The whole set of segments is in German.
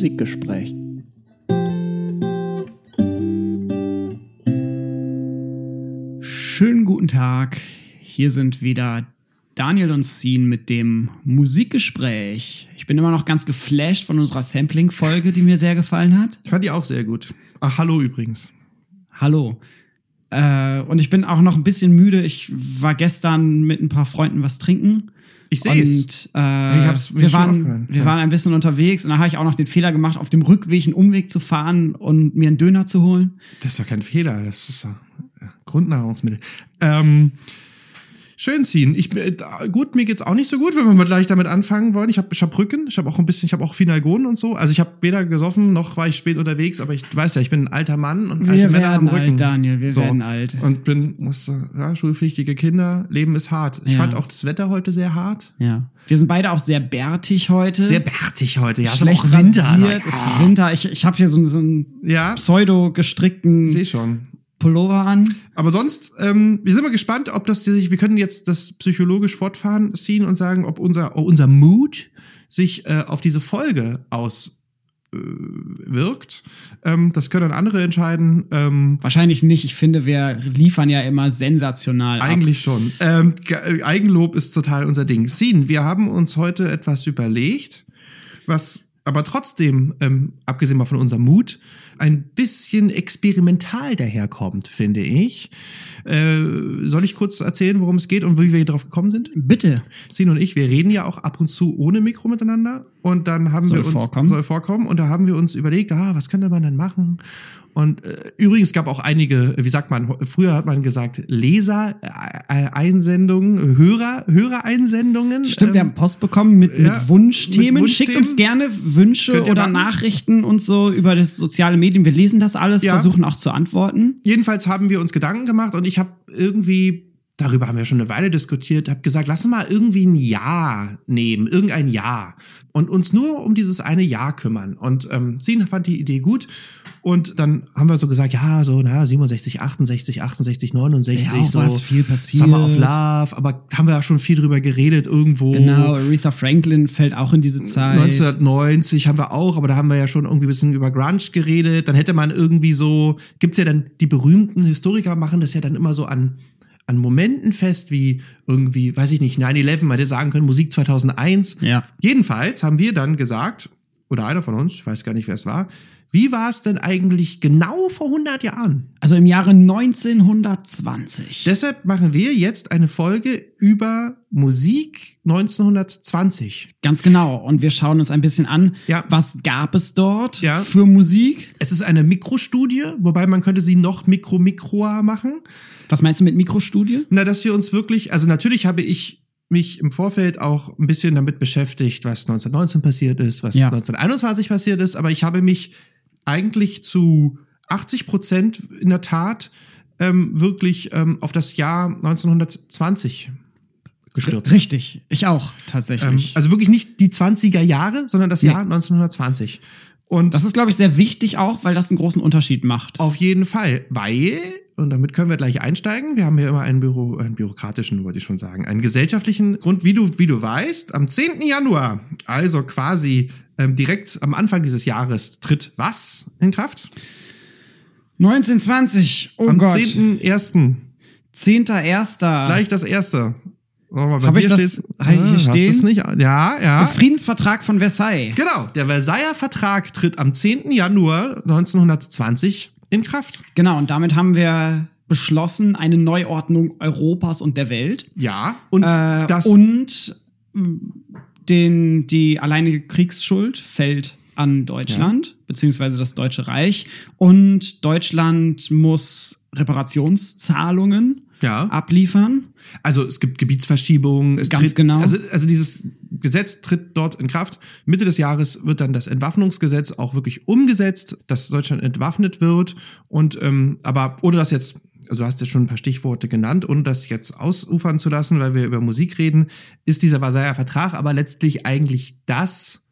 Musikgespräch. Schönen guten Tag. Hier sind wieder Daniel und Scene mit dem Musikgespräch. Ich bin immer noch ganz geflasht von unserer Sampling-Folge, die mir sehr gefallen hat. Ich fand die auch sehr gut. Ach, hallo übrigens. Hallo. Äh, und ich bin auch noch ein bisschen müde. Ich war gestern mit ein paar Freunden was trinken. Ich sehe es. Und äh, Ich hab's wir, waren, wir Ja. waren ein bisschen unterwegs und da habe ich auch noch den Fehler gemacht, auf dem Rückweg einen Umweg zu fahren und mir einen Döner zu holen. Das ist doch kein Fehler, das ist ja, Grundnahrungsmittel. Ähm, schön ziehen. Ich, äh, gut, mir geht's auch nicht so gut, wenn wir mal gleich damit anfangen wollen. Ich habe ich hab Rücken, ich habe auch ein bisschen, ich habe auch Finalgonen und so. Also ich habe weder gesoffen, noch war ich spät unterwegs, aber ich weiß ja, ich bin ein alter Mann und alte Wir Männer am werden Rücken. alt, Daniel, wir werden alt. Und bin, musste, ja, schulpflichtige Kinder, Leben ist hart. Ich Ja. fand auch das Wetter heute sehr hart. Ja. Wir sind beide auch sehr bärtig heute. Sehr bärtig heute, ja. ist schlecht aber auch Winter. rasiert, also, es ist Winter. Ich, ich habe hier so, so einen Ja, pseudo gestrickten sehe schon. Pullover an. Aber sonst, ähm, wir sind mal gespannt, ob das sich, wir können jetzt das psychologisch fortfahren ziehen und sagen, ob unser, unser Mood sich äh, auf diese Folge auswirkt. Äh, wirkt. ähm, das können andere entscheiden. Ähm, Wahrscheinlich nicht. Ich finde, wir liefern ja immer sensational. ab. eigentlich schon. Ähm, äh, Eigenlob ist total unser Ding. Sin, wir haben uns heute etwas überlegt, was aber trotzdem, ähm, abgesehen mal von unserem Mut, ein bisschen experimental daherkommt, finde ich. Äh, soll ich kurz erzählen, worum es geht und wie wir hier drauf gekommen sind? Bitte. Sin und ich, wir reden ja auch ab und zu ohne Mikro miteinander und dann haben Soll wir uns vorkommen. soll vorkommen und da haben wir uns überlegt, ah, was könnte man denn machen? Und äh, übrigens gab auch einige, wie sagt man, früher hat man gesagt Leser äh, Einsendungen, Hörer Hörereinsendungen. Stimmt, wir Ähm, haben Post bekommen mit, ja, mit Wunschthemen. mit Schickt uns gerne Wünsche oder machen. Nachrichten und so über das soziale Medium. Wir lesen das alles, Ja. versuchen auch zu antworten. jedenfalls haben wir uns Gedanken gemacht und ich habe irgendwie darüber haben wir schon eine Weile diskutiert, habe gesagt, lass mal irgendwie ein Jahr nehmen, irgendein Jahr und uns nur um dieses eine Jahr kümmern. Und ähm, Sin fand die Idee gut und dann haben wir so gesagt, ja, so na 67, 68, 68, 69, Wäre auch so was viel passiert. Summer of Love, aber haben wir ja schon viel drüber geredet irgendwo. Genau, Aretha Franklin fällt auch in diese Zeit. 1990 haben wir auch, aber da haben wir ja schon irgendwie ein bisschen über Grunge geredet. Dann hätte man irgendwie so, gibt's ja dann, die berühmten Historiker machen das ja dann immer so an, an Momenten fest, wie irgendwie, weiß ich nicht, 9-11, man hätte sagen können, Musik 2001. Ja. Jedenfalls haben wir dann gesagt, oder einer von uns, ich weiß gar nicht, wer es war, wie war es denn eigentlich genau vor 100 Jahren? Also im Jahre 1920. Deshalb machen wir jetzt eine Folge über Musik 1920. Ganz genau. Und wir schauen uns ein bisschen an, Ja. was gab es dort Ja. für Musik? Es ist eine Mikrostudie, wobei man könnte sie noch mikro-mikroer machen. Was meinst du mit Mikrostudie? Na, dass wir uns wirklich, also natürlich habe ich mich im Vorfeld auch ein bisschen damit beschäftigt, was 1919 passiert ist, was Ja. 1921 passiert ist, aber ich habe mich eigentlich zu 80 Prozent in der Tat ähm, wirklich ähm, auf das Jahr 1920 gestürzt. Richtig, ich auch Ähm, tatsächlich. also wirklich nicht die 20er Jahre, sondern das Nee. Jahr 1920. Und das ist, glaube ich, sehr wichtig auch, weil das einen großen Unterschied macht. Auf jeden Fall, weil, und damit können wir gleich einsteigen, wir haben hier immer einen, Büro, einen bürokratischen, wollte ich schon sagen, einen gesellschaftlichen Grund, wie du, wie du weißt, am 10. Januar, also quasi ähm, direkt am Anfang dieses Jahres, tritt was in Kraft? 1920, oh am Gott, 10.1. 10.1. Gleich das erste. Oh, Hab ich das- hab ich hier hast stehen? du's nicht? Ja, ja. Friedensvertrag von Versailles. Genau, der Versailler Vertrag tritt am 10. Januar 1920 in Kraft. Genau, und damit haben wir beschlossen, eine Neuordnung Europas und der Welt. Ja, und Äh, das und mh, den, die alleinige Kriegsschuld fällt an Deutschland, beziehungsweise das Deutsche Reich. Und Deutschland muss Reparationszahlungen Ja. abliefern. Also es gibt Gebietsverschiebungen. Es Ganz tritt, genau. Also, also dieses Gesetz tritt dort in Kraft. Mitte des Jahres wird dann das Entwaffnungsgesetz auch wirklich umgesetzt, dass Deutschland entwaffnet wird. Und ähm, aber ohne das jetzt, also du hast ja schon ein paar Stichworte genannt, ohne das jetzt ausufern zu lassen, weil wir über Musik reden, ist dieser Versailler Vertrag aber letztlich eigentlich das.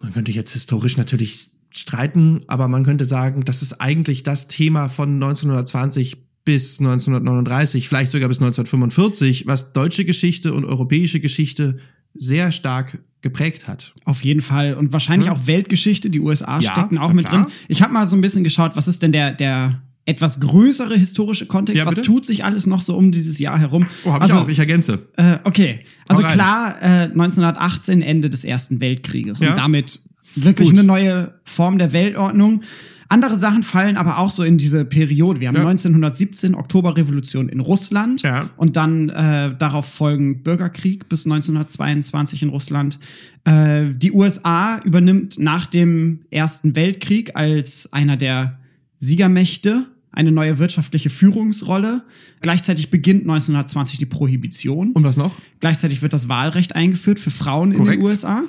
Man könnte jetzt historisch natürlich streiten, aber man könnte sagen, das ist eigentlich das Thema von 1920 bis 1939, vielleicht sogar bis 1945, was deutsche Geschichte und europäische Geschichte sehr stark geprägt hat. Auf jeden Fall. Und wahrscheinlich Hm. auch Weltgeschichte. Die USA Ja, stecken auch mit klar. drin. Ich habe mal so ein bisschen geschaut, was ist denn der, der etwas größere historische Kontext? Ja, was tut sich alles noch so um dieses Jahr herum? Oh, hab also, ich auch. Ich ergänze. Äh, okay. Also klar, äh, 1918 Ende des Ersten Weltkrieges Ja. und damit wirklich Gut. eine neue Form der Weltordnung. Andere Sachen fallen aber auch so in diese Periode. Wir haben Ja. 1917 Oktoberrevolution in Russland Ja. und dann äh, darauf folgen Bürgerkrieg bis 1922 in Russland. Äh, die USA übernimmt nach dem Ersten Weltkrieg als einer der Siegermächte eine neue wirtschaftliche Führungsrolle. Gleichzeitig beginnt 1920 die Prohibition. Und was noch? Gleichzeitig wird das Wahlrecht eingeführt für Frauen in Korrekt. den USA.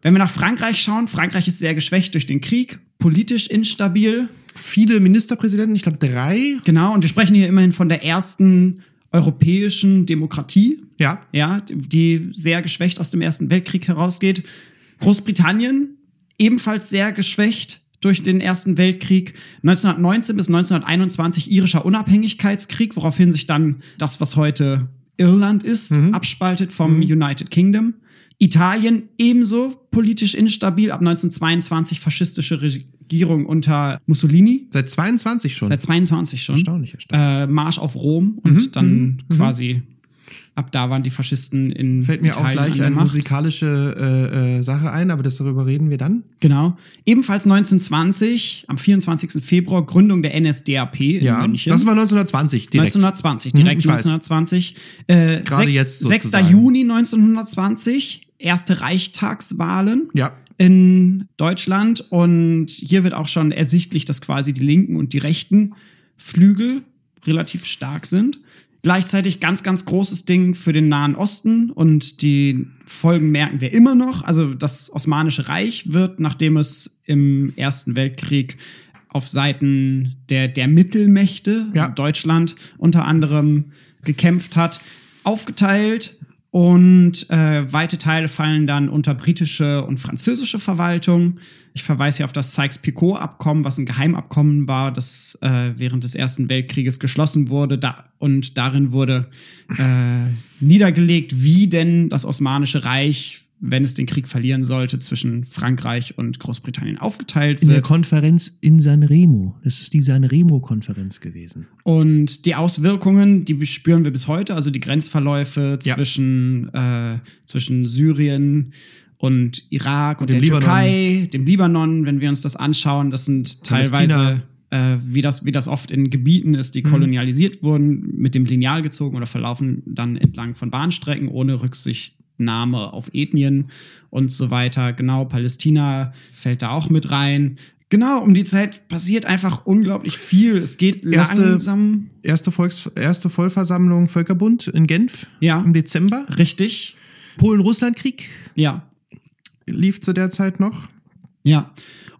Wenn wir nach Frankreich schauen, Frankreich ist sehr geschwächt durch den Krieg, politisch instabil. Viele Ministerpräsidenten, ich glaube drei. Genau, und wir sprechen hier immerhin von der ersten europäischen Demokratie, Ja. ja, die sehr geschwächt aus dem Ersten Weltkrieg herausgeht. Großbritannien ebenfalls sehr geschwächt durch den Ersten Weltkrieg. 1919 bis 1921 irischer Unabhängigkeitskrieg, woraufhin sich dann das, was heute Irland ist, abspaltet vom United Kingdom. Italien ebenso politisch instabil, ab 1922 faschistische Regierung unter Mussolini. Seit 22 schon. Seit 22 schon. Erstaunlich, erstaunlich. Äh, Marsch auf Rom und dann quasi ab da waren die Faschisten in Fällt mir Italien auch gleich eine musikalische äh, äh, Sache ein, aber das darüber reden wir dann. Genau. Ebenfalls 1920, am 24. Februar, Gründung der NSDAP in Ja, München. das war 1920 direkt. 1920, Mhm, direkt weiß. 1920. Äh, Gerade jetzt 6. sozusagen. Juni 1920, erste Reichstagswahlen. Ja. In Deutschland und hier wird auch schon ersichtlich, dass quasi die linken und die rechten Flügel relativ stark sind. Gleichzeitig ganz, ganz großes Ding für den Nahen Osten und die Folgen merken wir immer noch. Also das Osmanische Reich wird, nachdem es im Ersten Weltkrieg auf Seiten der, der Mittelmächte, Ja. also Deutschland unter anderem, gekämpft hat, aufgeteilt und äh, weite Teile fallen dann unter britische und französische Verwaltung. Ich verweise hier auf das Sykes-Picot-Abkommen, was ein Geheimabkommen war, das äh, während des Ersten Weltkrieges geschlossen wurde. Da, und darin wurde äh, niedergelegt, wie denn das Osmanische Reich, wenn es den Krieg verlieren sollte, zwischen Frankreich und Großbritannien aufgeteilt In der wird. Konferenz in Sanremo. Das ist die Sanremo-Konferenz gewesen. Und die Auswirkungen, die spüren wir bis heute, also die Grenzverläufe Ja. zwischen, äh, zwischen Syrien und Irak und, dem der Libanon. Türkei, dem Libanon, wenn wir uns das anschauen, das sind teilweise, äh, wie, das, wie das oft in Gebieten ist, die kolonialisiert wurden, mit dem Lineal gezogen oder verlaufen dann entlang von Bahnstrecken ohne Rücksichtnahme auf Ethnien und so weiter. Genau, Palästina fällt da auch mit rein. Genau, um die Zeit passiert einfach unglaublich viel. Es geht Erste- langsam. Erste, Volks erste Vollversammlung Völkerbund in Genf Ja. im Dezember. Richtig. Polen-Russland-Krieg Ja. lief zu der Zeit noch. Ja.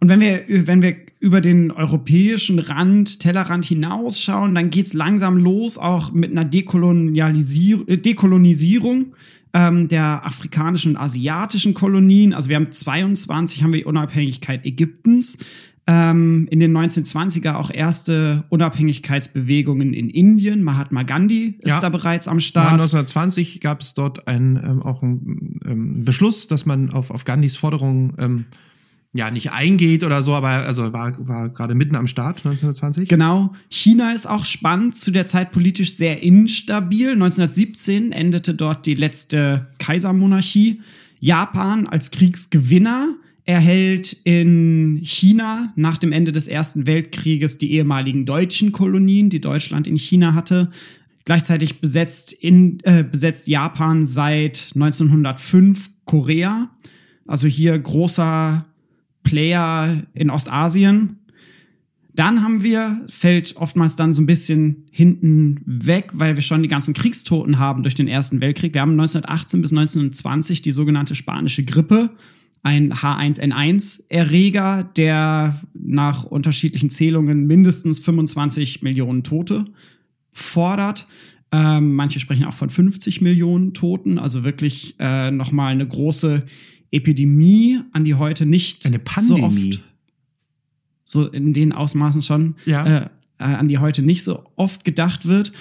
Und wenn wir, wenn wir über den europäischen Rand, Tellerrand hinausschauen, dann geht's langsam los, auch mit einer Dekolonialisier äh, Dekolonisierung ähm, der afrikanischen und asiatischen Kolonien. Also wir haben 22, haben wir die Unabhängigkeit Ägyptens. Ähm, in den 1920er auch erste Unabhängigkeitsbewegungen in Indien. Mahatma Gandhi ist Ja. da bereits am Start. 1920 gab es dort ein, ähm, auch einen ähm, Beschluss, dass man auf, auf Gandhis Forderung ähm, ja nicht eingeht oder so, aber also war, war gerade mitten am Start 1920. Genau. China ist auch spannend, zu der Zeit politisch sehr instabil. 1917 endete dort die letzte Kaisermonarchie. Japan als Kriegsgewinner erhält in China nach dem Ende des Ersten Weltkrieges die ehemaligen deutschen Kolonien, die Deutschland in China hatte. Gleichzeitig besetzt, in, äh, besetzt Japan seit 1905 Korea. Also hier großer Player in Ostasien. Dann haben wir, fällt oftmals dann so ein bisschen hinten weg, weil wir schon die ganzen Kriegstoten haben durch den Ersten Weltkrieg. Wir haben 1918 bis 1920 die sogenannte spanische Grippe, ein H1N1-Erreger, der nach unterschiedlichen Zählungen mindestens 25 Millionen Tote fordert. Ähm, manche sprechen auch von 50 Millionen Toten, also wirklich äh, nochmal eine große Epidemie, an die heute nicht Eine so Pandemie. oft so in den Ausmaßen schon, Ja. äh, äh, an die heute nicht so oft gedacht wird.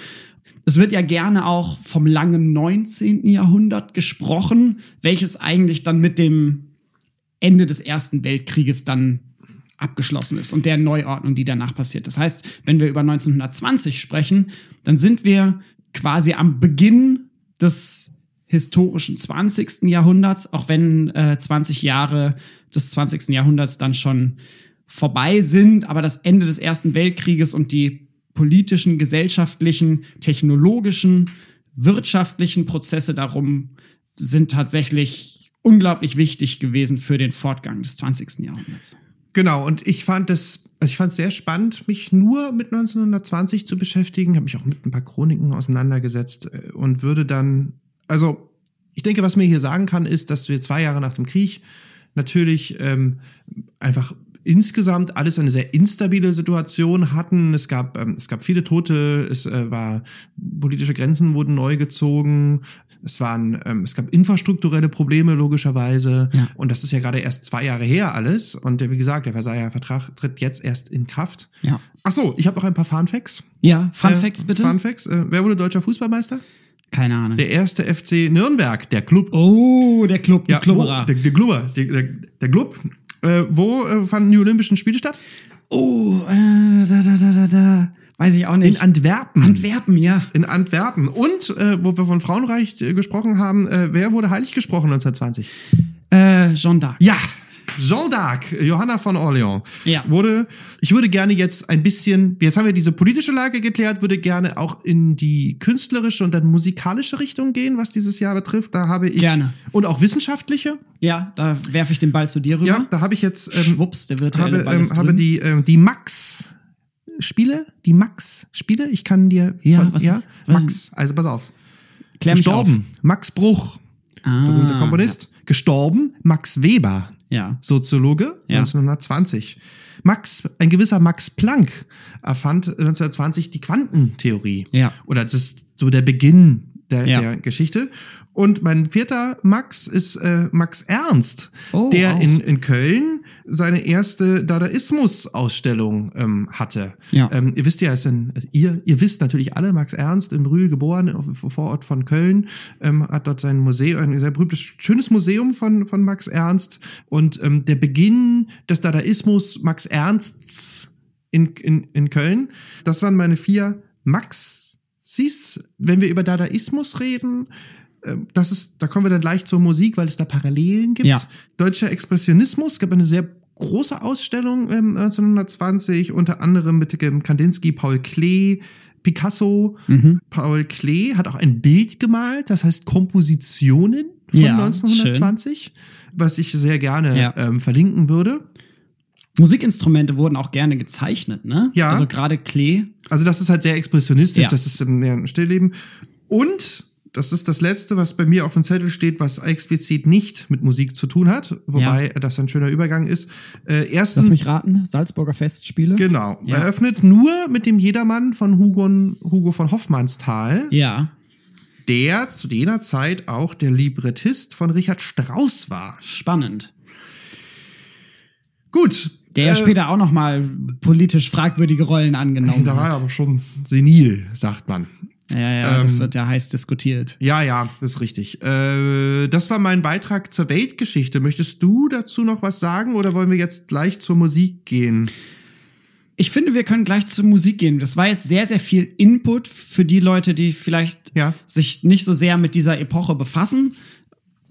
es wird ja gerne auch vom langen 19. Jahrhundert gesprochen, welches eigentlich dann mit dem Ende des Ersten Weltkrieges dann abgeschlossen ist und der Neuordnung, die danach passiert. Das heißt, wenn wir über 1920 sprechen, dann sind wir quasi am Beginn des historischen 20. Jahrhunderts, auch wenn äh, 20 Jahre des 20. Jahrhunderts dann schon vorbei sind, aber das Ende des Ersten Weltkrieges und die politischen, gesellschaftlichen, technologischen, wirtschaftlichen Prozesse darum sind tatsächlich unglaublich wichtig gewesen für den Fortgang des 20. Jahrhunderts. Genau, und ich fand es, also ich fand es sehr spannend, mich nur mit 1920 zu beschäftigen, habe mich auch mit ein paar Chroniken auseinandergesetzt äh, und würde dann, also ich denke, was mir hier sagen kann, ist, dass wir zwei Jahre nach dem Krieg natürlich ähm, einfach insgesamt alles eine sehr instabile Situation hatten. Es gab, ähm, es gab viele Tote, es äh, war, politische Grenzen wurden neu gezogen, es waren, ähm, es gab infrastrukturelle Probleme logischerweise. Ja. Und das ist ja gerade erst zwei Jahre her alles. Und äh, wie gesagt, der Versailler Vertrag tritt jetzt erst in Kraft. Ja. Ach so, ich habe noch ein paar Funfacts. Ja, Funfacts äh, bitte. Funfacts. Äh, wer wurde deutscher Fußballmeister? Keine Ahnung. Der erste FC Nürnberg, der Club. Oh, der Club, der ja, Klubberer. Der, der Klubber, der, der, der Club. Äh, wo äh, fanden die Olympischen Spiele statt? Oh, äh, da, da, da, da, da. Weiß ich auch nicht. In Antwerpen. Antwerpen, ja. In Antwerpen. Und, äh, wo wir von Frauenreich äh, gesprochen haben, äh, wer wurde heilig gesprochen 1920? Äh, Jeanne d'Arc. Ja, Jeanne d'Arc, Johanna von Orleans, ja. wurde, ich würde gerne jetzt ein bisschen, jetzt haben wir diese politische Lage geklärt, würde gerne auch in die künstlerische und dann musikalische Richtung gehen, was dieses Jahr betrifft. Da habe ich. Gerne. Und auch wissenschaftliche. Ja, da werfe ich den Ball zu dir rüber. Ja, da habe ich jetzt. Ähm, Schwupps, der virtuelle habe, Ball ähm, habe die, ähm, die Max. Spiele, die Max-Spiele, ich kann dir ja, von, was ja, was Max, also pass auf. Klär Gestorben, Max Bruch, Ah, berühmter Komponist. Gestorben, Max Weber, Ja. Soziologe, Ja. 1920. Max, ein gewisser Max Planck erfand 1920 die Quantentheorie. Ja. Oder das ist so der Beginn der, Ja. der Geschichte. Und mein vierter Max ist äh, Max Ernst, Oh, der auch. in, in Köln seine erste Dadaismus-Ausstellung ähm, hatte. Ja. Ähm, ihr wisst ja, es sind, also ihr, ihr wisst natürlich alle, Max Ernst in Brühl geboren, auf, Vorort von Köln, ähm, hat dort sein Museum, ein sehr berühmtes, schönes Museum von, von Max Ernst. Und ähm, der Beginn des Dadaismus Max Ernsts in, in, in Köln, das waren meine vier Max. Siehst, wenn wir über Dadaismus reden, ähm, das ist, da kommen wir dann gleich zur Musik, weil es da Parallelen gibt. Ja. Deutscher Expressionismus gab eine sehr große Ausstellung ähm, 1920, unter anderem mit ähm, Kandinsky, Paul Klee, Picasso. Mhm. Paul Klee hat auch ein Bild gemalt, das heißt Kompositionen von Ja, 1920, was ich sehr gerne Ja. ähm, verlinken würde. Musikinstrumente wurden auch gerne gezeichnet, ne? Ja. Also gerade Klee. Also das ist halt sehr expressionistisch, Ja. das ist mehr ein Stillleben. Und das ist das Letzte, was bei mir auf dem Zettel steht, was explizit nicht mit Musik zu tun hat, wobei das ein schöner Übergang ist. Äh, erstens, Lass mich raten, Salzburger Festspiele. genau, Ja. eröffnet nur mit dem Jedermann von Hugo, Hugo von Hoffmannsthal, Ja, der zu jener Zeit auch der Librettist von Richard Strauss war. spannend. Gut. Der ja äh, später auch noch mal politisch fragwürdige Rollen angenommen Da war er aber schon senil, sagt man. Ja, ja, das ähm, wird ja heiß diskutiert. Ja, ja, das ist richtig. Äh, das war mein Beitrag zur Weltgeschichte. Möchtest du dazu noch was sagen oder wollen wir jetzt gleich zur Musik gehen? Ich finde, wir können gleich zur Musik gehen. Das war jetzt sehr, sehr viel Input für die Leute, die vielleicht Ja. sich nicht so sehr mit dieser Epoche befassen.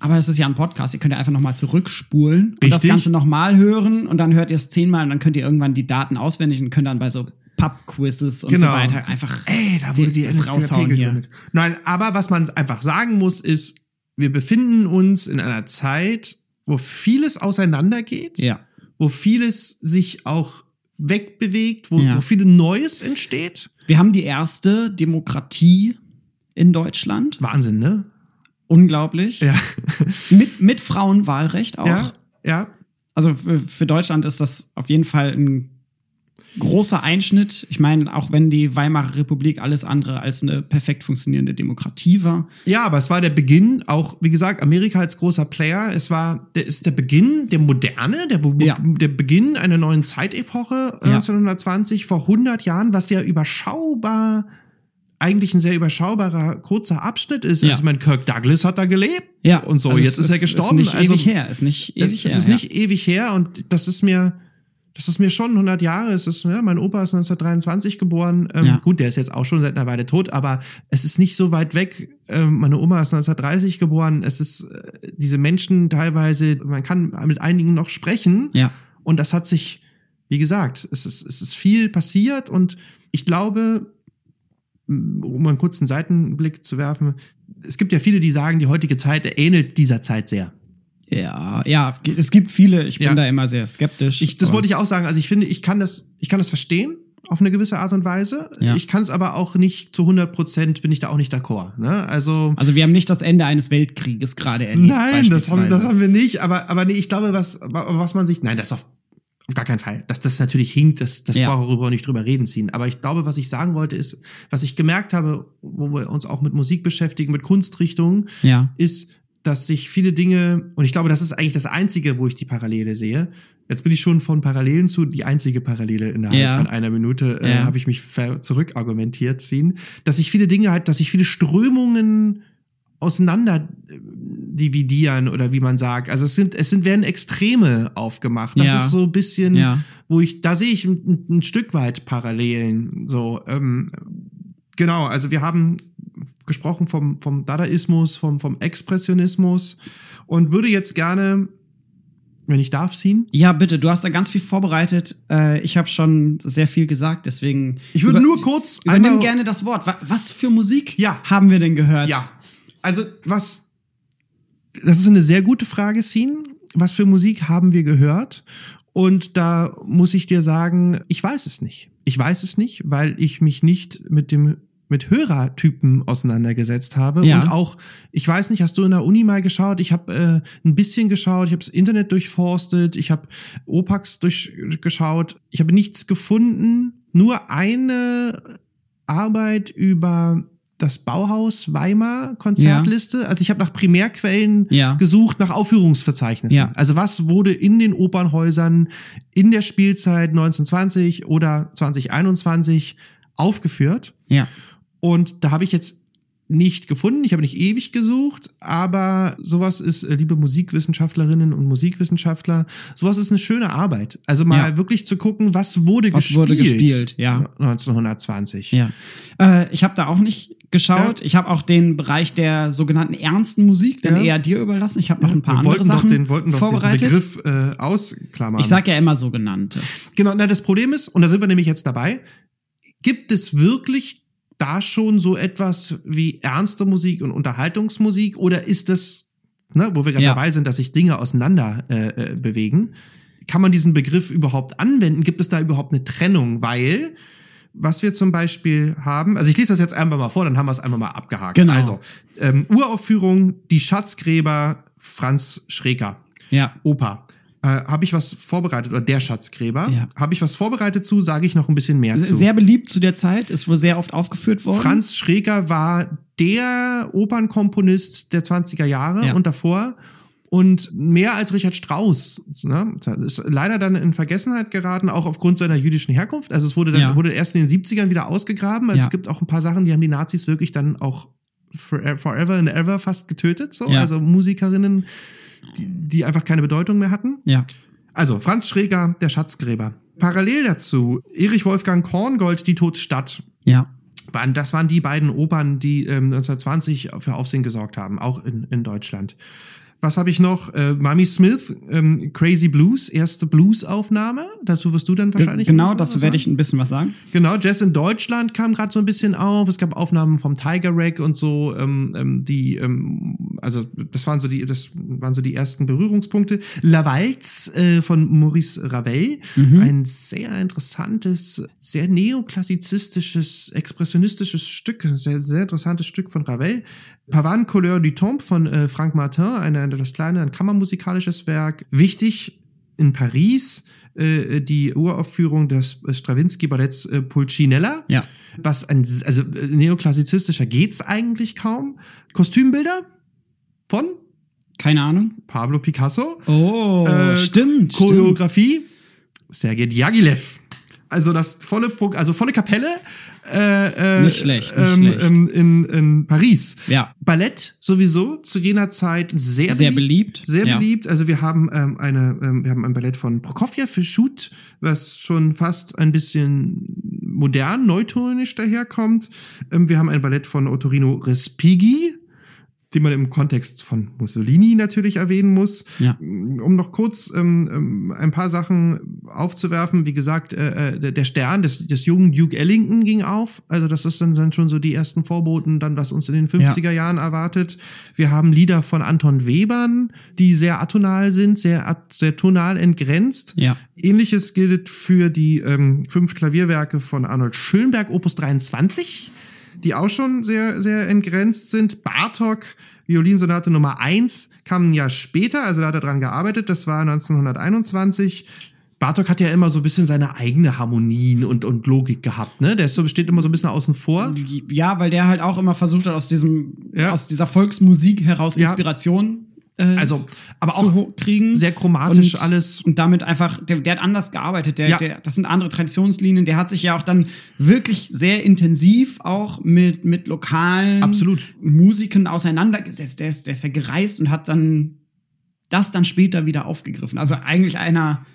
Aber das ist ja ein Podcast. Ihr könnt ja einfach nochmal zurückspulen und das Richtig. Ganze nochmal hören und dann hört ihr es zehnmal und dann könnt ihr irgendwann die Daten auswendig und könnt dann bei so Pub-Quizzes und so Genau. weiter einfach Ey, da wurde die das raushauen hier. Nein, aber was man einfach sagen muss, ist, wir befinden uns in einer Zeit, wo vieles auseinandergeht, Ja. wo vieles sich auch wegbewegt, wo, Ja. wo viel Neues entsteht. Wir haben die erste Demokratie in Deutschland. Wahnsinn, ne? Unglaublich. Ja. Mit, mit Frauenwahlrecht auch. Ja, ja. Also für, Deutschland ist das auf jeden Fall ein großer Einschnitt. Ich meine, auch wenn die Weimarer Republik alles andere als eine perfekt funktionierende Demokratie war. Ja, aber es war der Beginn, auch wie gesagt, Amerika als großer Player. Es war, der ist der Beginn der Moderne, der, Be Ja. der Beginn einer neuen Zeitepoche äh, Ja. 1920 vor 100 Jahren, was ja überschaubar eigentlich ein sehr überschaubarer, kurzer Abschnitt ist. Ja. Also, ich meine, Kirk Douglas hat da gelebt. Ja. Und so, Also jetzt es ist er gestorben. Ist nicht also, ewig her. Ist nicht es, ewig es her. ist ja. nicht ewig her und das ist mir, das ist mir schon 100 Jahre. Es ist, ja, mein Opa ist 1923 geboren. Ähm, Ja. Gut, der ist jetzt auch schon seit einer Weile tot, aber es ist nicht so weit weg. Ähm, meine Oma ist 1930 geboren. Es ist äh, diese Menschen teilweise, man kann mit einigen noch sprechen. Ja. Und das hat sich, wie gesagt, es ist, es ist viel passiert und ich glaube, um einen kurzen Seitenblick zu werfen, es gibt ja viele, die sagen, die heutige Zeit ähnelt dieser Zeit sehr. Ja, ja, es gibt viele, ich bin Ja. da immer sehr skeptisch. Ich, das wollte ich auch sagen. Also ich finde, ich kann das, ich kann das verstehen auf eine gewisse Art und Weise. Ja. Ich kann es aber auch nicht zu 100 Prozent, bin ich da auch nicht d'accord. Ne? Also Also wir haben nicht das Ende eines Weltkrieges gerade erlebt. Nein, das haben, das haben wir nicht. Aber, aber nee, ich glaube, was, was man sich, nein, das auf, auf gar keinen Fall. Dass das natürlich hinkt, das, das Ja. brauchen wir darüber nicht drüber reden ziehen. Aber ich glaube, was ich sagen wollte, ist, was ich gemerkt habe, wo wir uns auch mit Musik beschäftigen, mit Kunstrichtungen, Ja. ist, dass sich viele Dinge, und ich glaube, das ist eigentlich das Einzige, wo ich die Parallele sehe. Jetzt bin ich schon von Parallelen zu die einzige Parallele innerhalb Ja. von einer Minute, äh, Ja. habe ich mich zurückargumentiert ziehen, dass sich viele Dinge halt, dass sich viele Strömungen auseinander äh, dividieren oder wie man sagt. Also es sind, es sind, werden Extreme aufgemacht. Das Ja. ist so ein bisschen, Ja. wo ich, da sehe ich ein, ein Stück weit Parallelen. So, ähm, genau, also wir haben gesprochen vom, vom Dadaismus, vom, vom Expressionismus und würde jetzt gerne, wenn ich darf, ziehen. Ja, bitte, du hast da ganz viel vorbereitet. Äh, ich habe schon sehr viel gesagt, deswegen. Ich würde nur kurz Übernimm einmal- gerne das Wort. Wa- Was für Musik Ja. haben wir denn gehört? Ja. Also, was. Das ist eine sehr gute Frage, Scene. Was für Musik haben wir gehört? Und da muss ich dir sagen, ich weiß es nicht. Ich weiß es nicht, weil ich mich nicht mit dem mit Hörertypen auseinandergesetzt habe Ja. und auch ich weiß nicht, hast du in der Uni mal geschaut? Ich habe äh, ein bisschen geschaut, ich habe das Internet durchforstet, ich habe Opax durchgeschaut, ich habe nichts gefunden, nur eine Arbeit über das Bauhaus Weimar Konzertliste. Also ich habe nach Primärquellen Ja. gesucht, nach Aufführungsverzeichnissen. Ja. Also was wurde in den Opernhäusern in der Spielzeit 1920 oder 2021 aufgeführt? Ja. Und da habe ich jetzt nicht gefunden, ich habe nicht ewig gesucht, aber sowas ist, äh, liebe Musikwissenschaftlerinnen und Musikwissenschaftler, sowas ist eine schöne Arbeit. Also mal Ja. wirklich zu gucken, was wurde Was gespielt. wurde gespielt, ja. 1920. Ja. Äh, ich habe da auch nicht geschaut. Ich habe auch den Bereich der sogenannten ernsten Musik dann Ja. eher dir überlassen. Ich habe noch ein paar Wir andere wollten Sachen doch den, wollten doch diesen vorbereitet. Begriff äh, ausklammern. ich sage ja immer sogenannte. Genau, na, das Problem ist, und da sind wir nämlich jetzt dabei, gibt es wirklich da schon so etwas wie ernste Musik und Unterhaltungsmusik oder ist das, ne, wo wir gerade Ja. dabei sind, dass sich Dinge auseinander äh, äh, bewegen? Kann man diesen Begriff überhaupt anwenden? Gibt es da überhaupt eine Trennung? Weil, was wir zum Beispiel haben, also ich lese das jetzt einfach mal vor, dann haben wir es einfach mal abgehakt. Genau. Also, ähm, Uraufführung, die Schatzgräber Franz Schreker. Ja. Opa. Äh, habe ich was vorbereitet, oder der Schatzgräber? Ja. Habe ich was vorbereitet zu, sage ich noch ein bisschen mehr zu. Sehr beliebt zu der Zeit, ist wohl sehr oft aufgeführt worden. Franz Schreker war der Opernkomponist der 20er Jahre Ja. und davor und mehr als Richard Strauss. Ne? Ist leider dann in Vergessenheit geraten, auch aufgrund seiner jüdischen Herkunft. Also es wurde dann Ja. wurde erst in den 70ern wieder ausgegraben. Also Ja. es gibt auch ein paar Sachen, die haben die Nazis wirklich dann auch for- forever and ever fast getötet. So. Ja. Also Musikerinnen, die, die einfach keine Bedeutung mehr hatten. Ja. Also, Franz Schreger, der Schatzgräber. Parallel dazu, Erich Wolfgang Korngold, Die Tote Stadt. Ja. Waren- Das waren die beiden Opern, die ähm, 1920 für Aufsehen gesorgt haben, auch in, in Deutschland. Was habe ich noch? Äh, Mami Smith, ähm, Crazy Blues, erste Blues-Aufnahme. Dazu wirst du dann wahrscheinlich. Genau, noch was dazu werde ich ein bisschen was sagen. Genau, Jazz in Deutschland kam gerade so ein bisschen auf. Es gab Aufnahmen vom Tiger Rack und so, ähm, ähm, die, ähm, also das waren so die, das waren so die ersten Berührungspunkte. La Valse äh, von Maurice Ravel, Mhm. ein sehr interessantes, sehr neoklassizistisches, expressionistisches Stück, sehr, sehr interessantes Stück von Ravel. Pavane Couleur du Tombe von äh, Frank Martin, ein, ein, das kleine, ein kammermusikalisches Werk. Wichtig in Paris äh, die Uraufführung des äh, Stravinsky-Balletts äh, Pulcinella. Ja. Was ein, also äh, neoklassizistischer geht's eigentlich kaum. Kostümbilder von Keine Ahnung. Pablo Picasso. Oh, Äh, stimmt. stimmt. Choreografie Sergei Diaghilev. Also das volle Pro- also volle Kapelle, äh, äh, Nicht schlecht, nicht ähm, schlecht. ähm, in, in Paris. Ja. Ballett sowieso zu jener Zeit sehr, Sehr beliebt, Sehr ja. beliebt. Also wir haben ähm, eine, ähm, wir haben ein Ballett von Prokofjew für Schut, was schon fast ein bisschen modern, neutonisch daherkommt. Ähm, wir haben ein Ballett von Ottorino Respighi, den man im Kontext von Mussolini natürlich erwähnen muss. Ja. Um noch kurz ähm, ähm, ein paar Sachen aufzuwerfen, wie gesagt, äh, äh, der- Stern des, des jungen Duke Ellington ging auf. Also das ist dann, dann schon so die ersten Vorboten, dann was uns in den 50er Jahren erwartet. Wir haben Lieder von Anton Webern, die sehr atonal sind, sehr, sehr tonal entgrenzt. Ja. Ähnliches gilt für die ähm, fünf Klavierwerke von Arnold Schönberg, Opus 23, die auch schon sehr, sehr entgrenzt sind. Bartok, Violinsonate Nummer 1, kam ein Jahr später, also da hat er dran gearbeitet, das war 1921. Bartok hat ja immer so ein bisschen seine eigene Harmonien und, und Logik gehabt, ne? Der ist so, steht immer so ein bisschen außen vor. Ja, weil der halt auch immer versucht hat, aus diesem, Ja. aus dieser Volksmusik heraus Ja. Äh, Also, aber auch kriegen. sehr chromatisch und, alles. Und damit einfach, der, der hat anders gearbeitet. Der, Ja. der, das sind andere Traditionslinien. Der hat sich ja auch dann wirklich sehr intensiv auch mit, mit lokalen Absolut. Musiken auseinandergesetzt. Der ist, der ist ja gereist und hat dann das dann später wieder aufgegriffen. Also eigentlich einer,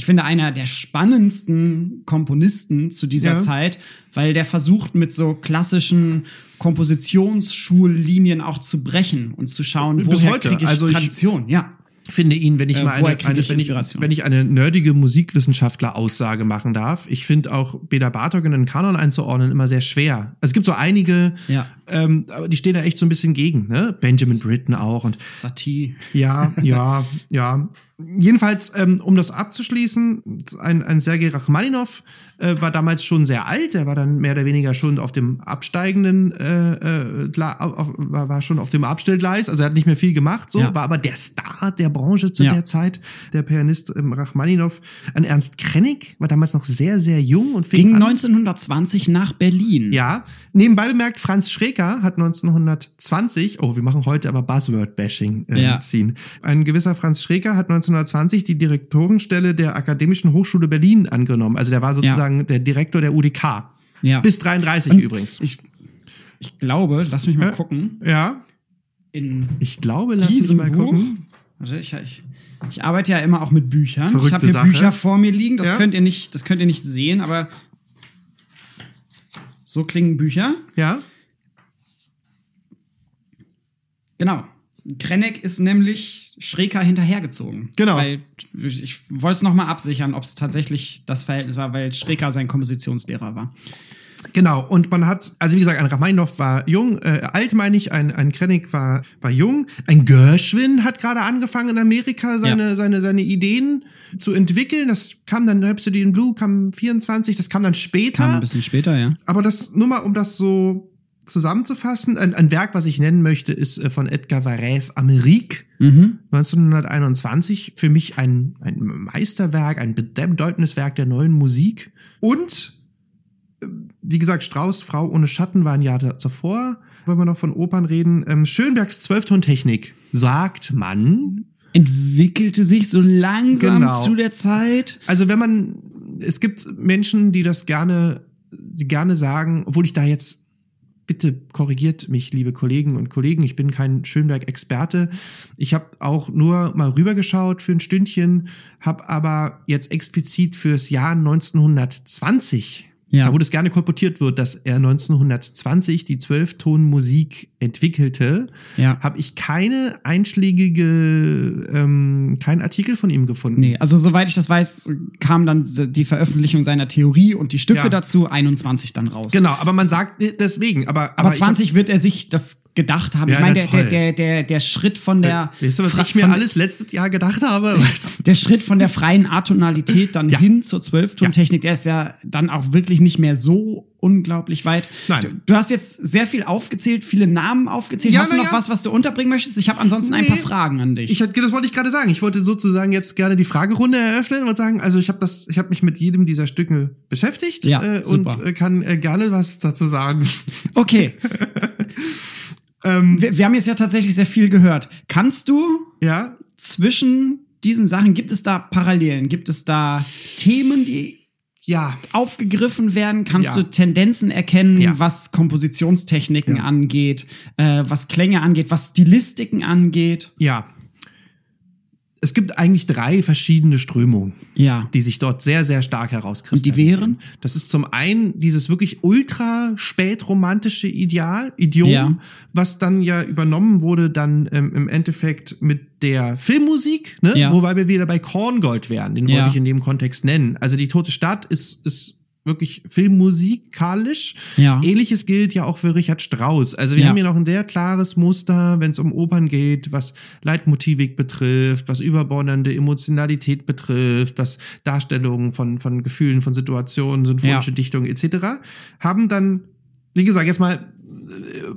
ich finde, einer der spannendsten Komponisten zu dieser Ja. Zeit, weil der versucht, mit so klassischen Kompositionsschullinien auch zu brechen und zu schauen, Bis woher heute. kriege ich Also ich- Tradition. Ja. finde ihn, wenn ich Äh, mal eine, eine ich wenn, ich, wenn ich eine nerdige Musikwissenschaftler-Aussage machen darf, ich finde auch Beda Bartok in den Kanon einzuordnen immer sehr schwer. Also es gibt so einige, Ja. ähm, aber die stehen da echt so ein bisschen gegen, ne? Benjamin Britten auch und Satie. ja, ja, ja. Jedenfalls, ähm, um das abzuschließen, ein, ein Sergei Rachmaninov äh, war damals schon sehr alt. Er war dann mehr oder weniger schon auf dem absteigenden, äh, äh, auf, war, war schon auf dem Abstellgleis. Also er hat nicht mehr viel gemacht, so Ja. war aber der Star der Branche zu Ja. der Zeit, der Pianist ähm, Rachmaninov. Ein Ernst Krennig war damals noch sehr, sehr jung und fing Ging an. 1920 nach Berlin. Ja, nebenbei bemerkt, Franz Schreker hat 1920, oh, wir machen heute aber Buzzword-Bashing äh, Ja. ziehen. Ein gewisser Franz Schreker hat 1920 die Direktorenstelle der Akademischen Hochschule Berlin angenommen. Also der war sozusagen der Direktor der UDK. Ja. Bis 33 übrigens. ich, ich glaube, lass mich mal Ja. gucken. Ja, In ich glaube, lass mich mal Buch. gucken. Warte, ich, ich, ich arbeite ja immer auch mit Büchern. ich Verrückte habe hier Sache. Bücher vor mir liegen. Das Ja. könnt ihr nicht, das könnt ihr nicht sehen, aber so klingen Bücher. Ja, Genau. Krenneck ist nämlich Schreker hinterhergezogen. Genau. Weil ich wollte es nochmal absichern, ob es tatsächlich das Verhältnis war, weil Schreker sein Kompositionslehrer war. Genau, und man hat, also wie gesagt, ein Rachmaninoff war jung, äh, alt meine ich, ein, ein Krennig war, war jung, ein Gershwin hat gerade angefangen in Amerika seine, Ja. seine, seine Ideen zu entwickeln. Das kam dann, Rhapsody in Blue kam 24, das kam dann später. Kam ein bisschen später, ja. Aber das, nur mal, um das so zusammenzufassen, ein, ein Werk, was ich nennen möchte, ist äh, von Edgar Varese Amerique. Mhm. 1921 für mich ein, ein Meisterwerk, ein bedeutendes Werk der neuen Musik. Und, äh, wie gesagt, Strauß, Frau ohne Schatten war ein Jahr da- zuvor. Wollen wir noch von Opern reden? Ähm, Schönbergs Zwölftontechnik, sagt man. Entwickelte sich so langsam Genau. zu der Zeit. Also wenn man, es gibt Menschen, die das gerne, die gerne sagen, obwohl ich da jetzt bitte korrigiert mich, liebe Kollegen und Kollegen, ich bin kein Schönberg-Experte. Ich habe auch nur mal rübergeschaut für ein Stündchen, habe aber jetzt explizit fürs Jahr 1920, Ja. da wo das gerne kolportiert wird, dass er 1920 die Zwölftonmusik entwickelte, Ja. habe ich keine einschlägige, ähm, keinen Artikel von ihm gefunden. Nee, also soweit ich das weiß, kam dann die Veröffentlichung seiner Theorie und die Stücke Ja. dazu 21 dann raus. Genau, aber man sagt äh, deswegen, aber Aber, ich 20 wird er sich das gedacht haben. Ja, ich meine, der, der, der, der, der Schritt von der. hab, weißt du, was Fra- ich mir alles letztes Jahr gedacht habe? Was? Der Schritt von der freien Atonalität dann Ja. hin zur Zwölftontechnik, der ist ja dann auch wirklich nicht mehr so unglaublich weit. Nein. Du, du hast jetzt sehr viel aufgezählt, viele Namen aufgezählt. Ja, hast du noch was, was du unterbringen möchtest? Ich habe ansonsten ein Nee. paar Fragen an dich. Ich das wollte ich gerade sagen. Ich wollte sozusagen jetzt gerne die Fragerunde eröffnen und sagen, also ich habe das, ich habe mich mit jedem dieser Stücke beschäftigt Ja, äh, und äh, kann äh, gerne was dazu sagen. okay. ähm, Wir, wir haben jetzt ja tatsächlich sehr viel gehört. Kannst du ja, zwischen diesen Sachen, gibt es da Parallelen? Gibt es da Themen, die ja, aufgegriffen werden? Kannst Ja. du Tendenzen erkennen, Ja. was Kompositionstechniken angeht, äh, was Klänge angeht, was Stilistiken angeht? ja. Es gibt eigentlich drei verschiedene Strömungen. Ja. die sich dort sehr, sehr stark herauskristallisieren. Und die wären? Das ist zum einen dieses wirklich ultra spätromantische Ideal, Idiom, Ja. was dann ja übernommen wurde dann ähm, im Endeffekt mit der Filmmusik, ne? Ja. wobei wir wieder bei Korngold wären, den wollte ich in dem Kontext nennen. Also die Tote Stadt ist, ist wirklich filmmusikalisch. Ja. Ähnliches gilt ja auch für Richard Strauss. Also wir Ja. haben hier noch ein sehr klares Muster, wenn es um Opern geht, was Leitmotivik betrifft, was überbordende Emotionalität betrifft, was Darstellungen von, von Gefühlen, von Situationen, symphonische Ja. Dichtung etc. haben dann, wie gesagt, jetzt mal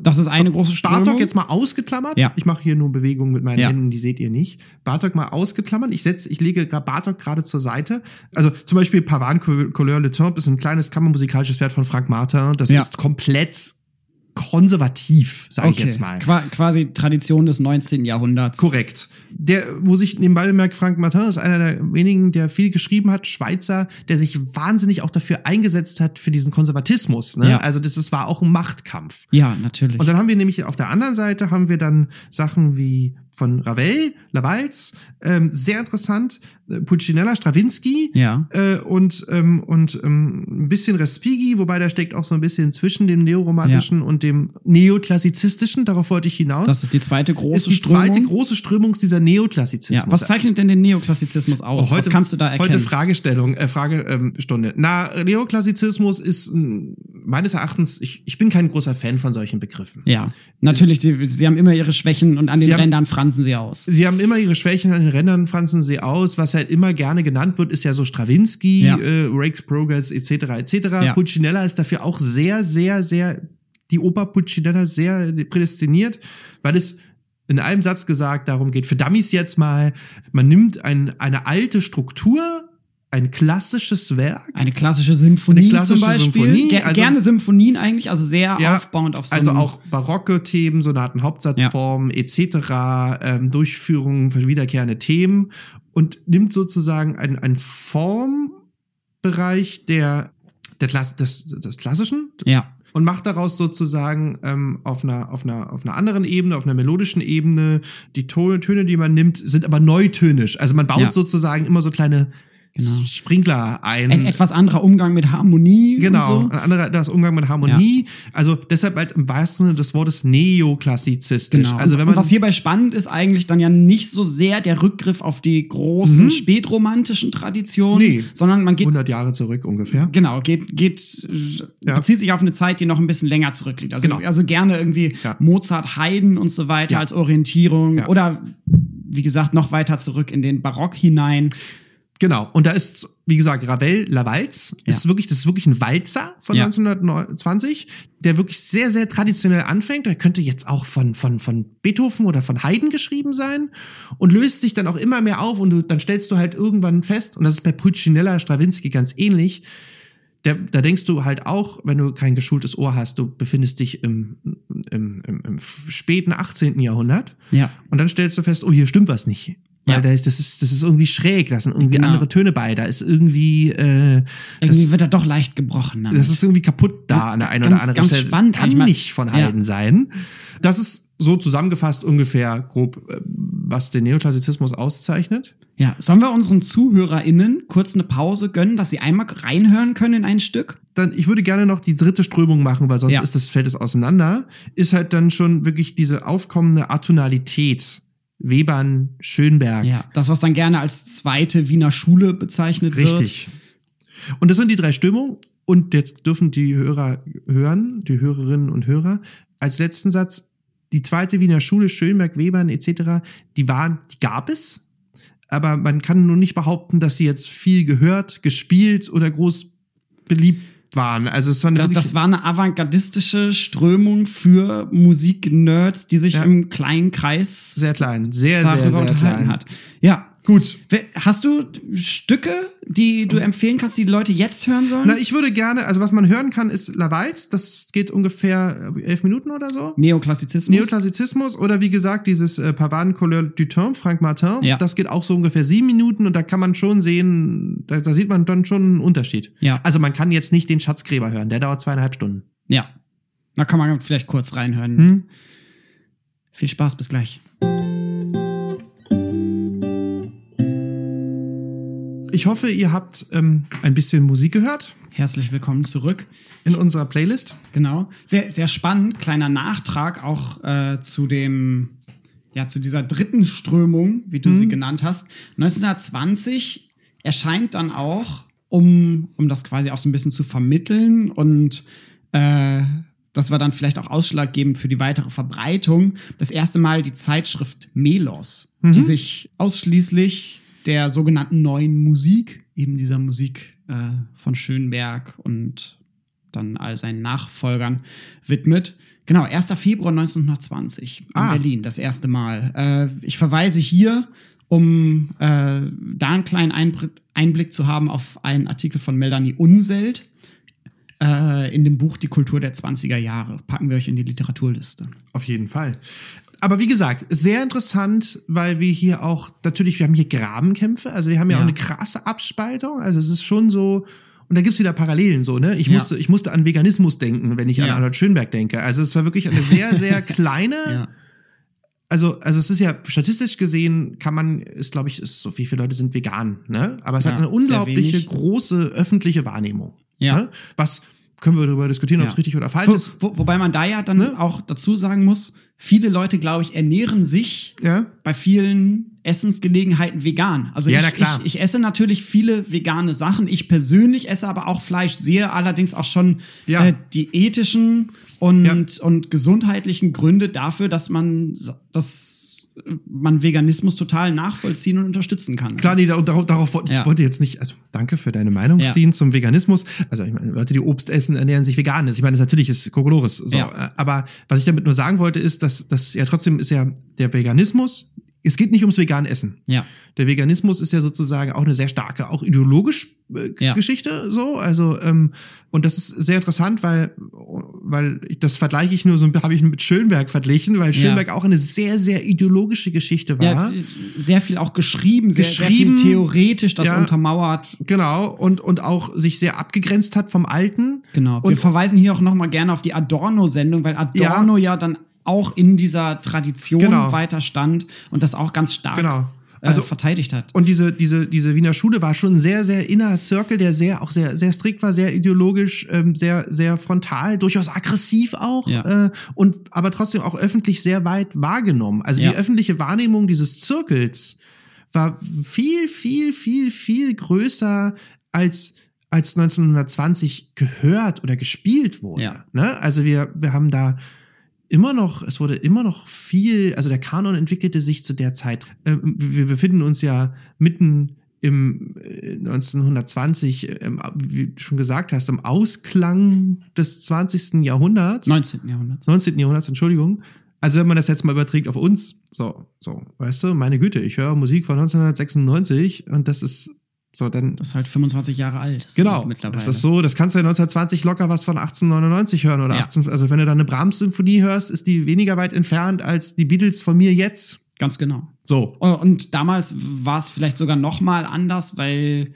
Das ist eine große Strömung. Bartok jetzt mal ausgeklammert. Ja. Ich mache hier nur Bewegungen mit meinen Ja. Händen, die seht ihr nicht. Bartok mal ausgeklammert. Ich setze, ich lege Bartok gerade zur Seite. Also zum Beispiel Pavane Couleur Le Temps ist ein kleines kammermusikalisches Werk von Frank Martin. Das Ja. ist komplett konservativ, sage ich Okay. jetzt mal. Qua quasi Tradition des 19. Jahrhunderts. Korrekt. Der, wo sich nebenbei bemerkt, Frank Martin ist einer der wenigen, der viel geschrieben hat, Schweizer, der sich wahnsinnig auch dafür eingesetzt hat für diesen Konservatismus. Ne? Ja. Also das, das war auch ein Machtkampf. Ja, natürlich. Und dann haben wir nämlich auf der anderen Seite haben wir dann Sachen wie von Ravel, Lavalls, ähm, sehr interessant, äh, Puccinella, Stravinsky Ja. äh, und, ähm, und ähm, ein bisschen Respighi, wobei da steckt auch so ein bisschen zwischen dem neoromantischen und dem neoklassizistischen, darauf wollte ich hinaus. das ist die zweite große ist die Strömung. zweite große Strömung dieser Neoklassizismus. ja. Was zeichnet denn den Neoklassizismus aus? Oh, heute, was kannst du da erkennen? Heute Fragestellung, äh, Fragestunde. Ähm. Na, Neoklassizismus ist meines Erachtens, ich, ich bin kein großer Fan von solchen Begriffen. ja, natürlich, sie, sie haben immer ihre Schwächen und an Sie den Rändern fransen sie aus. Sie haben immer ihre Schwächen an den Rändern, franzen sie aus. Was halt immer gerne genannt wird, ist ja so Stravinsky, Ja. äh, Rake's Progress etc. etc. Ja. Puccinella ist dafür auch sehr, sehr, sehr, die Oper Puccinella sehr prädestiniert, weil es in einem Satz gesagt darum geht, für Dummies jetzt mal, man nimmt ein, eine alte Struktur, ein klassisches Werk, Eine klassische Symphonie Eine klassische zum Beispiel. Symphonie, Ger also- gerne Symphonien eigentlich, also sehr Ja, aufbauend auf so Also auch barocke Themen, Sonaten, Hauptsatzformen etc., ähm, Durchführungen für wiederkehrende Themen und nimmt sozusagen einen, einen Formbereich der, der Klass, des, des Klassischen Ja, und macht daraus sozusagen ähm, auf, einer, auf, einer, auf einer anderen Ebene, auf einer melodischen Ebene, die Töne, Töne, die man nimmt, sind aber neutönisch. Also man baut Ja. sozusagen immer so kleine Genau. Sprinkler ein. ein etwas anderer Umgang mit Harmonie. Genau, so. ein anderer, das Umgang mit Harmonie. Also deshalb halt im wahrsten Sinne des Wortes neoklassizistisch. Genau. Also wenn man was hierbei spannend ist, eigentlich dann ja nicht so sehr der Rückgriff auf die großen spätromantischen Traditionen, Mhm. Nee. sondern man geht 100 Jahre zurück ungefähr. Genau, geht, geht, äh, Ja. bezieht sich auf eine Zeit, die noch ein bisschen länger zurückliegt. Also, Genau. also gerne irgendwie Ja. Mozart, Haydn und so weiter Ja. als Orientierung Ja. oder wie gesagt noch weiter zurück in den Barock hinein. Genau. Und da ist, wie gesagt, Ravel Lavalls. Ja. Ist wirklich, das ist wirklich ein Walzer von Ja. 1920, der wirklich sehr, sehr traditionell anfängt. Der könnte jetzt auch von, von, von Beethoven oder von Haydn geschrieben sein und löst sich dann auch immer mehr auf und du, dann stellst du halt irgendwann fest, und das ist bei Pulcinella, Stravinsky ganz ähnlich, der, da denkst du halt auch, wenn du kein geschultes Ohr hast, du befindest dich im, im, im, im späten 18. Jahrhundert. Ja. Und dann stellst du fest, oh, hier stimmt was nicht. Weil Ja. da ist, das ist, das ist irgendwie schräg, da sind irgendwie Genau. andere Töne bei, da ist irgendwie, äh, Irgendwie das, wird er doch leicht gebrochen. damit. das ist irgendwie kaputt da an der einen Ganz- oder anderen ganz Stelle. spannend Kann nicht von Ja. Haydn sein. Das ist so zusammengefasst ungefähr grob, äh, was den Neoklassizismus auszeichnet. ja, sollen wir unseren ZuhörerInnen kurz eine Pause gönnen, dass sie einmal reinhören können in ein Stück? Dann, ich würde gerne noch die dritte Strömung machen, weil sonst Ja. ist das fällt es auseinander. Ist halt dann schon wirklich diese aufkommende Atonalität. Webern, Schönberg. Ja, das, was dann gerne als zweite Wiener Schule bezeichnet wird. Richtig. Und das sind die drei Stimmungen. Und jetzt dürfen die Hörer hören, die Hörerinnen und Hörer, als letzten Satz, die zweite Wiener Schule, Schönberg, Webern etc., die waren, die gab es, aber man kann nur nicht behaupten, dass sie jetzt viel gehört, gespielt oder groß beliebt waren. Also es war eine Das, das war eine avantgardistische Strömung für Musiknerds, die sich Ja. im kleinen Kreis sehr klein, sehr, sehr, sehr klein. hat. Ja, Gut. Hast du Stücke, die du empfehlen kannst, die die Leute jetzt hören sollen? Na, ich würde gerne, also was man hören kann, ist La Valse. Das geht ungefähr äh, elf Minuten oder so. Neoklassizismus. Neoklassizismus oder wie gesagt dieses äh, Pavane Couleur du Temps, Frank Martin. Ja. Das geht auch so ungefähr sieben Minuten und da kann man schon sehen, da, da sieht man dann schon einen Unterschied. Ja. Also man kann jetzt nicht den Schatzgräber hören, der dauert zweieinhalb Stunden. ja. Da kann man vielleicht kurz reinhören. Hm? Viel Spaß, bis gleich. Ich hoffe, ihr habt ähm, ein bisschen Musik gehört Herzlich willkommen zurück. in unserer Playlist. Genau. Sehr, sehr spannend. Kleiner Nachtrag auch äh, zu dem, ja, zu dieser dritten Strömung, wie du Mhm. sie genannt hast. 1920 erscheint dann auch, um, um das quasi auch so ein bisschen zu vermitteln und äh, das war dann vielleicht auch ausschlaggebend für die weitere Verbreitung. Das erste Mal die Zeitschrift Melos, die sich ausschließlich der sogenannten neuen Musik, eben dieser Musik äh, von Schönberg und dann all seinen Nachfolgern widmet. Genau, 1. Februar 1920 in Ah. Berlin, das erste Mal. Äh, ich verweise hier, um äh, da einen kleinen Einblick zu haben auf einen Artikel von Melanie Unselt äh, in dem Buch Die Kultur der 20er Jahre. Packen wir euch in die Literaturliste. Auf jeden Fall. Aber wie gesagt, sehr interessant, weil wir hier auch, natürlich, wir haben hier Grabenkämpfe, also wir haben ja, Ja. auch eine krasse Abspaltung, also es ist schon so, und da gibt's wieder Parallelen so, ne? Ich Ja. musste, ich musste an Veganismus denken, wenn ich an Ja. Arnold Schönberg denke. Also es war wirklich eine sehr, sehr kleine, Ja. also, also es ist ja statistisch gesehen, kann man, ist, glaube ich, ist so wie viele Leute sind vegan, ne? Aber es hat eine unglaubliche große öffentliche Wahrnehmung. Ja. Ne? Was können wir darüber diskutieren, ob es Ja. richtig oder falsch Wo, ist? wo, wobei man da ja dann Ne? auch dazu sagen muss, viele Leute, glaube ich, ernähren sich Ja. bei vielen Essensgelegenheiten vegan. Also Ja, ich. Ich, ich esse natürlich viele vegane Sachen. Ich persönlich esse aber auch Fleisch, sehe allerdings auch schon Ja. äh, die ethischen und, und gesundheitlichen Gründe dafür, dass man dass man Veganismus total nachvollziehen und unterstützen kann. Klar, nee, darauf, darauf, wollte Ja. ich wollte jetzt nicht, also danke für deine Meinung Ja. ziehen zum Veganismus. Also ich meine, Leute, die Obst essen, ernähren sich vegan. Ich meine, das natürlich ist Kokolores. So. Ja. Aber was ich damit nur sagen wollte, ist, dass, dass ja trotzdem ist ja der Veganismus, es geht nicht ums vegane Essen. Ja. Der Veganismus ist ja sozusagen auch eine sehr starke, auch ideologisch äh, Ja. Geschichte so. Also ähm, und das ist sehr interessant, weil weil ich, das vergleiche ich nur so, habe ich mit Schönberg verglichen, weil Ja. Schönberg auch eine sehr sehr ideologische Geschichte war. Ja, sehr viel auch geschrieben, sehr, Geschrieben, sehr viel theoretisch, das ja. untermauert. Genau, und, und auch sich sehr abgegrenzt hat vom Alten. Genau. Wir Und- verweisen hier auch noch mal gerne auf die Adorno-Sendung, weil Adorno ja. dann auch in dieser Tradition Genau. weiter stand und das auch ganz stark Genau. also, Also- äh, verteidigt hat. Und diese, diese, diese Wiener Schule war schon ein sehr, sehr inner Circle, der sehr, auch sehr, sehr strikt war, sehr ideologisch, ähm, sehr, sehr frontal, durchaus aggressiv auch, Ja. äh, und aber trotzdem auch öffentlich sehr weit wahrgenommen. Also Ja. die öffentliche Wahrnehmung dieses Zirkels war viel, viel, viel, viel größer als als 1920 gehört oder gespielt wurde. Ja. Ne? Also wir, wir haben da immer noch, es wurde immer noch viel, also der Kanon entwickelte sich zu der Zeit. Ähm, wir befinden uns ja mitten im äh, 1920, ähm, wie du schon gesagt hast, im Ausklang des 20. Jahrhunderts. 19. Jahrhundert. 19. Jahrhunderts, Entschuldigung. Also wenn man das jetzt mal überträgt auf uns, so, so, weißt du, meine Güte, ich höre Musik von 1996 und das ist so, dann Das ist halt 25 Jahre alt. Genau, ist mittlerweile. das ist so, das kannst du ja 1920 locker was von 1899 hören oder Ja. 18, also wenn du dann eine Brahms-Symphonie hörst, ist die weniger weit entfernt als die Beatles von mir jetzt. Ganz genau. So. Und damals war es vielleicht sogar noch mal anders, weil,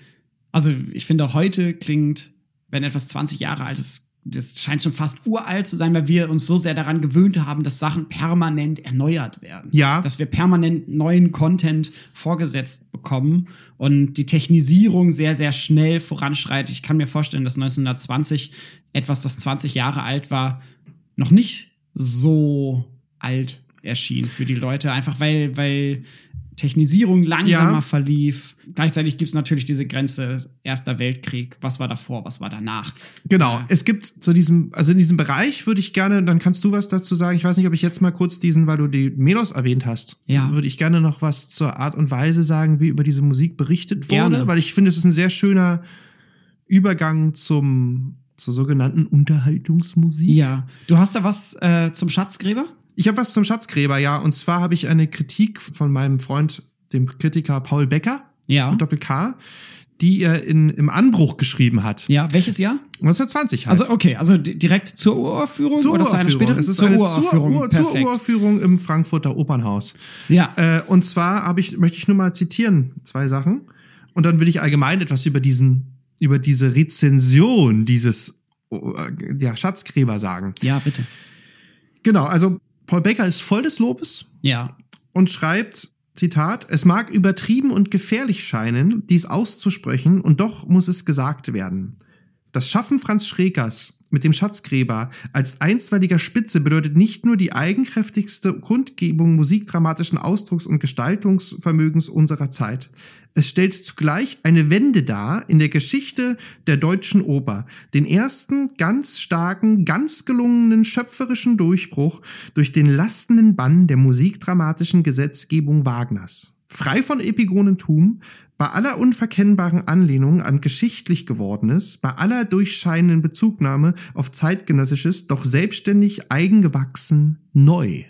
also ich finde, heute klingt, wenn etwas 20 Jahre alt ist, das scheint schon fast uralt zu sein, weil wir uns so sehr daran gewöhnt haben, dass Sachen permanent erneuert werden. Ja. Dass wir permanent neuen Content vorgesetzt bekommen und die Technisierung sehr, sehr schnell voranschreitet. Ich kann mir vorstellen, dass 1920 etwas, das 20 Jahre alt war, noch nicht so alt erschien für die Leute, einfach weil, weil Technisierung langsamer Ja. verlief. Gleichzeitig gibt es natürlich diese Grenze Erster Weltkrieg. Was war davor, was war danach? Genau. Es gibt zu diesem, also in diesem Bereich würde ich gerne, dann kannst du was dazu sagen. Ich weiß nicht, ob ich jetzt mal kurz diesen, weil du die Melos erwähnt hast, Ja. würde ich gerne noch was zur Art und Weise sagen, wie über diese Musik berichtet wurde, Gerne. weil ich finde, es ist ein sehr schöner Übergang zum, zur sogenannten Unterhaltungsmusik. Ja. Du hast da was äh, zum Schatzgräber? Ich habe was zum Schatzgräber, ja. Und zwar habe ich eine Kritik von meinem Freund dem Kritiker Paul Becker, Ja. mit Doppel K, die er in, im Anbruch geschrieben hat. Ja, welches Jahr? 1920 halt. Also okay, also di- direkt zur Uraufführung zur oder zu einer späteren? Es ist zur eine Uraufführung. Ur, zur. Uraufführung im Frankfurter Opernhaus. Ja. Äh, und zwar habe ich, möchte ich nur mal zitieren, zwei Sachen. Und dann will ich allgemein etwas über diesen, über diese Rezension dieses äh, ja, Schatzgräber sagen. ja, bitte. Genau, also Paul Becker ist voll des Lobes Ja. und schreibt, Zitat, es mag übertrieben und gefährlich scheinen, dies auszusprechen, und doch muss es gesagt werden. Das Schaffen Franz Schrekers mit dem Schatzgräber als einstweiliger Spitze bedeutet nicht nur die eigenkräftigste Kundgebung musikdramatischen Ausdrucks- und Gestaltungsvermögens unserer Zeit. Es stellt zugleich eine Wende dar in der Geschichte der deutschen Oper, den ersten ganz starken, ganz gelungenen schöpferischen Durchbruch durch den lastenden Bann der musikdramatischen Gesetzgebung Wagners. Frei von Epigonentum, bei aller unverkennbaren Anlehnung an geschichtlich Gewordenes, bei aller durchscheinenden Bezugnahme auf zeitgenössisches, doch selbstständig eigengewachsen neu.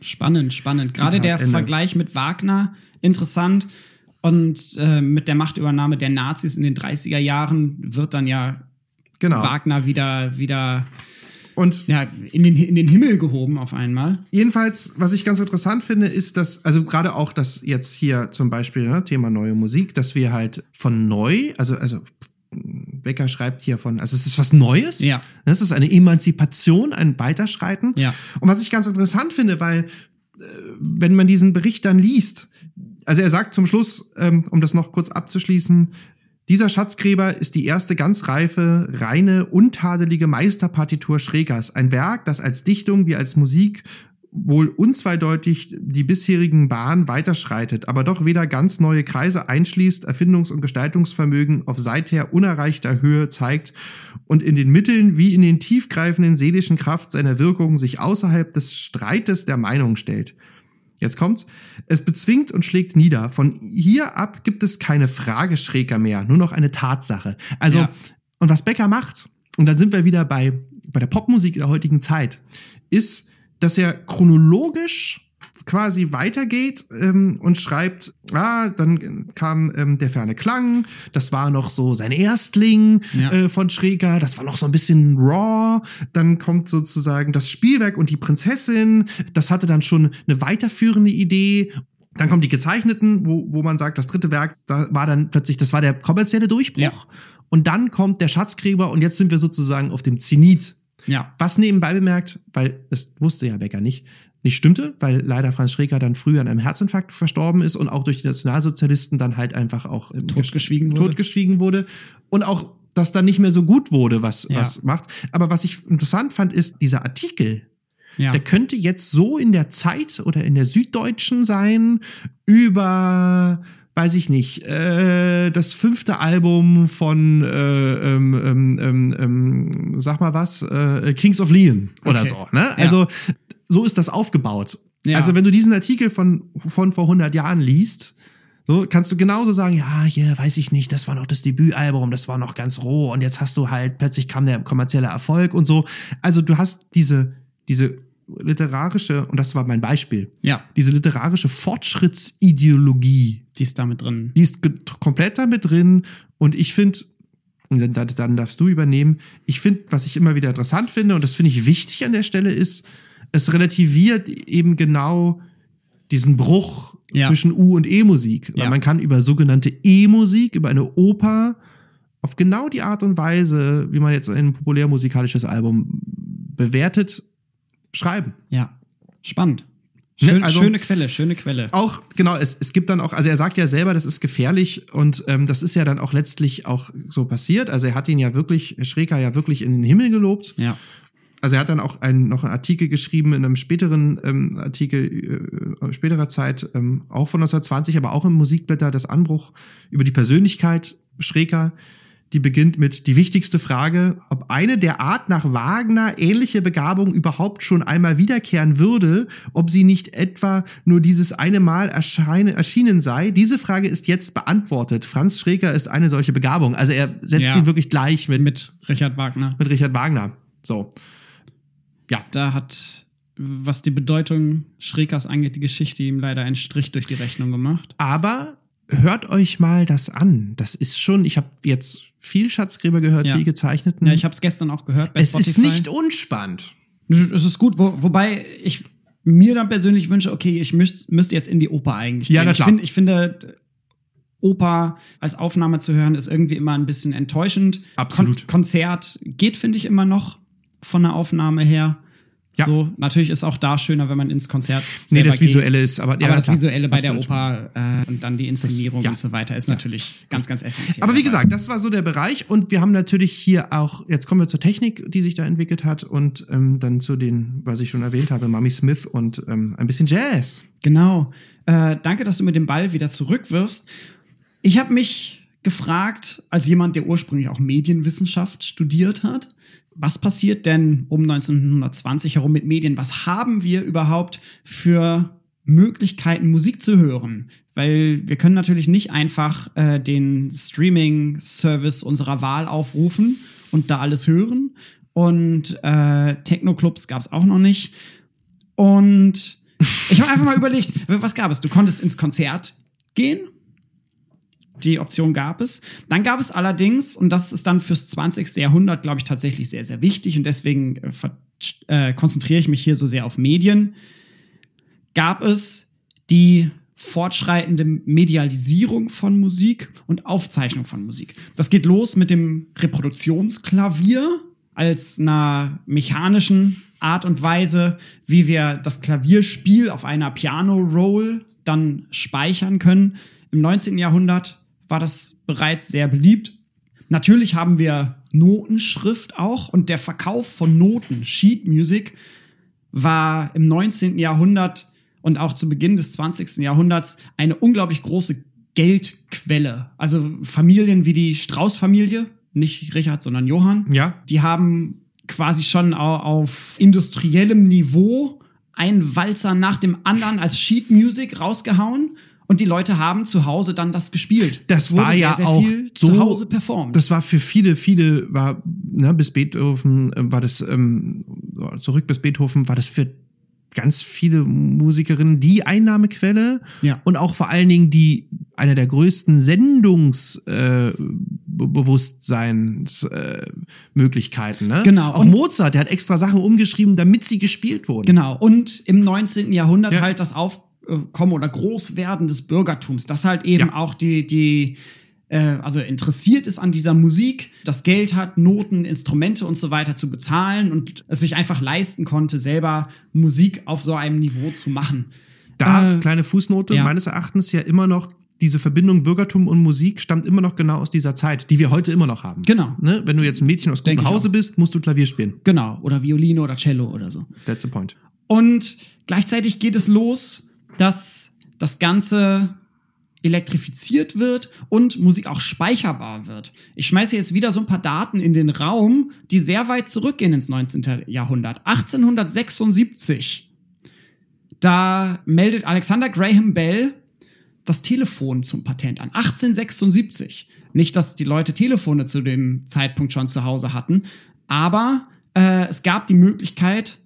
Spannend, spannend. Gerade Zitat der Ende. Vergleich mit Wagner, interessant. Und äh, mit der Machtübernahme der Nazis in den 30er Jahren wird dann ja Genau. Wagner wieder, wieder Und ja, in, den, in den Himmel gehoben auf einmal. Jedenfalls, was ich ganz interessant finde, ist, dass, also gerade auch das jetzt hier zum Beispiel, ne, Thema neue Musik, dass wir halt von neu, also, also Becker schreibt hier von, also es ist was Neues. Ja. Das ist eine Emanzipation, ein Weiterschreiten. Ja. Und was ich ganz interessant finde, weil äh, wenn man diesen Bericht dann liest, also er sagt zum Schluss, ähm, um das noch kurz abzuschließen, dieser Schatzgräber ist die erste ganz reife, reine, untadelige Meisterpartitur Schrägers. Ein Werk, das als Dichtung wie als Musik wohl unzweideutig die bisherigen Bahnen weiterschreitet, aber doch weder ganz neue Kreise einschließt, Erfindungs- und Gestaltungsvermögen auf seither unerreichter Höhe zeigt und in den Mitteln wie in den tiefgreifenden seelischen Kraft seiner Wirkung sich außerhalb des Streites der Meinung stellt. Jetzt kommt's. Es bezwingt und schlägt nieder. Von hier ab gibt es keine Frage schräger mehr, nur noch eine Tatsache. Also, Ja. und was Becker macht, und dann sind wir wieder bei, bei der Popmusik der heutigen Zeit, ist, dass er chronologisch quasi weitergeht ähm, und schreibt, ah, dann kam ähm, der ferne Klang, das war noch so sein Erstling Ja. äh, von Schräger, das war noch so ein bisschen raw, dann kommt sozusagen das Spielwerk und die Prinzessin, das hatte dann schon eine weiterführende Idee. Dann kommen die gezeichneten, wo, wo man sagt, das dritte Werk, da war dann plötzlich, das war der kommerzielle Durchbruch. Ja. Und dann kommt der Schatzgräber und jetzt sind wir sozusagen auf dem Zenit Ja. was nebenbei bemerkt, weil das wusste ja Becker nicht, nicht stimmte, weil leider Franz Schreker dann früher an einem Herzinfarkt verstorben ist und auch durch die Nationalsozialisten dann halt einfach auch Totgeschwiegen wurde. totgeschwiegen wurde und auch das dann nicht mehr so gut wurde, was, Ja. was macht. Aber was ich interessant fand, ist dieser Artikel, Ja. der könnte jetzt so in der Zeit oder in der Süddeutschen sein über weiß ich nicht, äh, das fünfte Album von, äh, ähm, ähm, ähm, ähm, sag mal was, äh, Kings of Leon oder Okay. so. Ne? Also so ist das aufgebaut. Ja. Also wenn du diesen Artikel von, von vor 100 Jahren liest, so kannst du genauso sagen, ja, hier weiß ich nicht, das war noch das Debütalbum, das war noch ganz roh und jetzt hast du halt, plötzlich kam der kommerzielle Erfolg und so. Also du hast diese, diese literarische, und das war mein Beispiel, ja, diese literarische Fortschrittsideologie, die ist da mit drin. die ist komplett damit drin und ich finde, dann dann darfst du übernehmen, ich finde, was ich immer wieder interessant finde und das finde ich wichtig an der Stelle ist, es relativiert eben genau diesen Bruch Ja. zwischen U- und E-Musik. Weil Ja. man kann über sogenannte E-Musik, über eine Oper, auf genau die Art und Weise, wie man jetzt ein populärmusikalisches Album bewertet, schreiben. Ja. Spannend. Ne, Schön, also- schöne Quelle, schöne Quelle. Auch, genau, es, es gibt dann auch, also er sagt ja selber, das ist gefährlich und ähm, das ist ja dann auch letztlich auch so passiert. Also er hat ihn ja wirklich, Schreker ja wirklich in den Himmel gelobt. Ja. Also er hat dann auch einen, noch einen Artikel geschrieben in einem späteren ähm, Artikel äh, späterer Zeit, ähm, auch von 1920, aber auch im Musikblätter das Anbruch über die Persönlichkeit Schreker, die beginnt mit die wichtigste Frage, ob eine der Art nach Wagner ähnliche Begabung überhaupt schon einmal wiederkehren würde, ob sie nicht etwa nur dieses eine Mal erscheine, erschienen sei. Diese Frage ist jetzt beantwortet. Franz Schreker ist eine solche Begabung. Also er setzt Ja. ihn wirklich gleich mit, mit, Mit Richard Wagner. mit Richard Wagner. So. Ja. Da hat was die Bedeutung Schrekers angeht, die Geschichte ihm leider einen Strich durch die Rechnung gemacht. Aber hört euch mal das an. Das ist schon, ich habe jetzt viel Schatzgräber gehört, Ja. viel gezeichneten. Ja, ich habe es gestern auch gehört bei es Spotify. ist nicht unspannend. Es ist gut, wo, wobei ich mir dann persönlich wünsche, okay, ich müsst, müsste jetzt in die Oper eigentlich Ja, gehen. ich, klar. find, ich finde, Oper als Aufnahme zu hören, ist irgendwie immer ein bisschen enttäuschend. Absolut. Kon Konzert geht, finde ich, immer noch von der Aufnahme her. Ja. So, natürlich ist auch da schöner, wenn man ins Konzert Nee, das Visuelle geht. ist, aber, ja, aber das klar. Visuelle bei Absolut. der Oper äh, und dann die Inszenierung ja. und so weiter ist natürlich ganz, ganz essentiell. Aber wie gesagt, das war so der Bereich und wir haben natürlich hier auch, jetzt kommen wir zur Technik, die sich da entwickelt hat und ähm, dann zu den, was ich schon erwähnt habe, Mami Smith und ähm, ein bisschen Jazz. Genau. Äh, danke, dass du mir den Ball wieder zurückwirfst. Ich habe mich gefragt, als jemand, der ursprünglich auch Medienwissenschaft studiert hat, was passiert denn um 1920 herum mit Medien? Was haben wir überhaupt für Möglichkeiten, Musik zu hören? Weil wir können natürlich nicht einfach äh, den Streaming-Service unserer Wahl aufrufen und da alles hören. Und äh, Techno-Clubs gab es auch noch nicht. Und ich habe einfach mal überlegt, was gab es? Du konntest ins Konzert gehen. Die Option gab es. Dann gab es allerdings, und das ist dann fürs 20. Jahrhundert, glaube ich, tatsächlich sehr, sehr wichtig, und deswegen äh, äh, konzentriere ich mich hier so sehr auf Medien, gab es die fortschreitende Medialisierung von Musik und Aufzeichnung von Musik. Das geht los mit dem Reproduktionsklavier als einer mechanischen Art und Weise, wie wir das Klavierspiel auf einer Piano-Roll dann speichern können. Im 19. Jahrhundert war das bereits sehr beliebt. Natürlich haben wir Notenschrift auch und der Verkauf von Noten, Sheet Music, war im 19. Jahrhundert und auch zu Beginn des 20. Jahrhunderts eine unglaublich große Geldquelle. Also Familien wie die Strauß-Familie, nicht Richard, sondern Johann, Ja. die haben quasi schon au- auf industriellem Niveau einen Walzer nach dem anderen als Sheet Music rausgehauen und die Leute haben zu Hause dann das gespielt. Das wurde war sehr, ja sehr auch viel so, zu Hause performt. Das war für viele, viele war ne, bis Beethoven äh, war das ähm, zurück bis Beethoven war das für ganz viele Musikerinnen die Einnahmequelle Ja. und auch vor allen Dingen die einer der größten Sendungsbewusstseinsmöglichkeiten. Äh, äh, ne? Genau. Auch Und- Mozart, der hat extra Sachen umgeschrieben, damit sie gespielt wurden. Genau. Und im 19. Jahrhundert Ja. halt das Aufkommen oder Großwerden des Bürgertums, das halt eben Ja. auch die, die, äh, also interessiert ist an dieser Musik, das Geld hat, Noten, Instrumente und so weiter zu bezahlen und es sich einfach leisten konnte, selber Musik auf so einem Niveau zu machen. Da, Äh, kleine Fußnote, ja. meines Erachtens ja immer noch, diese Verbindung Bürgertum und Musik stammt immer noch genau aus dieser Zeit, die wir heute immer noch haben. Genau. Ne? Wenn du jetzt ein Mädchen aus gutem Hause bist, musst du Klavier spielen. Genau. Oder Violine oder Cello oder so. That's the point. Und gleichzeitig geht es los, dass das Ganze elektrifiziert wird und Musik auch speicherbar wird. Ich schmeiße jetzt wieder so ein paar Daten in den Raum, die sehr weit zurückgehen ins 19. Jahrhundert. 1876, da meldet Alexander Graham Bell das Telefon zum Patent an. 1876. Nicht, dass die Leute Telefone zu dem Zeitpunkt schon zu Hause hatten, aber äh, es gab die Möglichkeit,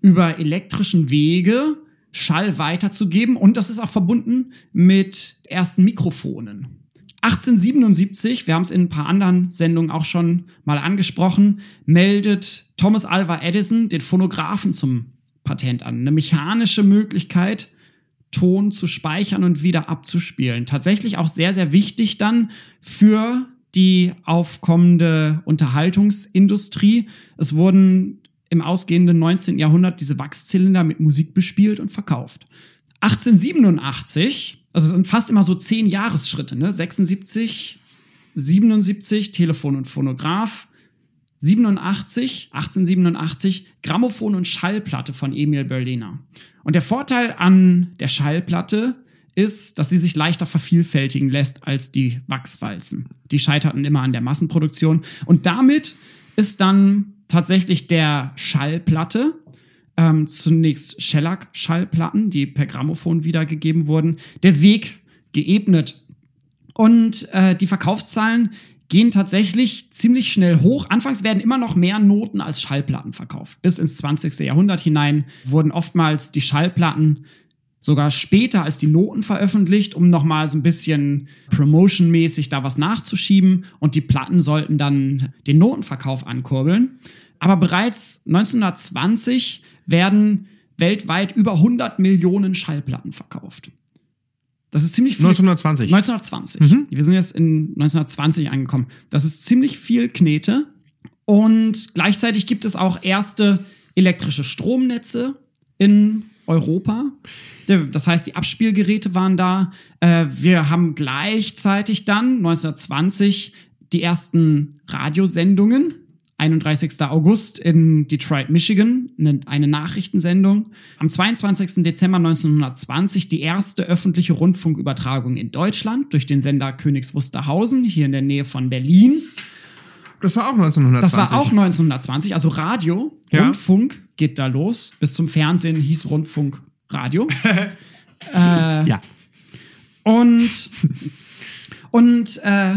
über elektrischen Wege Schall weiterzugeben und das ist auch verbunden mit ersten Mikrofonen. 1877, wir haben es in ein paar anderen Sendungen auch schon mal angesprochen, meldet Thomas Alva Edison den Phonographen zum Patent an. Eine mechanische Möglichkeit, Ton zu speichern und wieder abzuspielen. Tatsächlich auch sehr, sehr wichtig dann für die aufkommende Unterhaltungsindustrie. Es wurden im ausgehenden 19. Jahrhundert diese Wachszylinder mit Musik bespielt und verkauft. 1887, also es sind fast immer so zehn Jahresschritte, ne? 76, 77, Telefon und Phonograph, 87, 1887, Grammophon und Schallplatte von Emil Berliner. Und der Vorteil an der Schallplatte ist, dass sie sich leichter vervielfältigen lässt als die Wachswalzen. Die scheiterten immer an der Massenproduktion. Und damit ist dann tatsächlich der Schallplatte, ähm, zunächst Shellac-Schallplatten, die per Grammophon wiedergegeben wurden, der Weg geebnet. Und äh, die Verkaufszahlen gehen tatsächlich ziemlich schnell hoch. Anfangs werden immer noch mehr Noten als Schallplatten verkauft. Bis ins 20. Jahrhundert hinein wurden oftmals die Schallplatten sogar später als die Noten veröffentlicht, um nochmal so ein bisschen promotionmäßig da was nachzuschieben und die Platten sollten dann den Notenverkauf ankurbeln. Aber bereits 1920 werden weltweit über 100 Millionen Schallplatten verkauft. Das ist ziemlich viel. 1920. 1920. Mhm. Wir sind jetzt in 1920 angekommen. Das ist ziemlich viel Knete. Und gleichzeitig gibt es auch erste elektrische Stromnetze in Europa. Das heißt, die Abspielgeräte waren da. Äh, wir haben gleichzeitig dann 1920 die ersten Radiosendungen. 31. August in Detroit, Michigan, eine Nachrichtensendung. Am 22. Dezember 1920 die erste öffentliche Rundfunkübertragung in Deutschland durch den Sender Königs Wusterhausen, hier in der Nähe von Berlin. Das war auch 1920. Das war auch 1920, also Radio, Ja. Rundfunk geht da los. Bis zum Fernsehen hieß Rundfunk Radio. äh, ja. und und äh,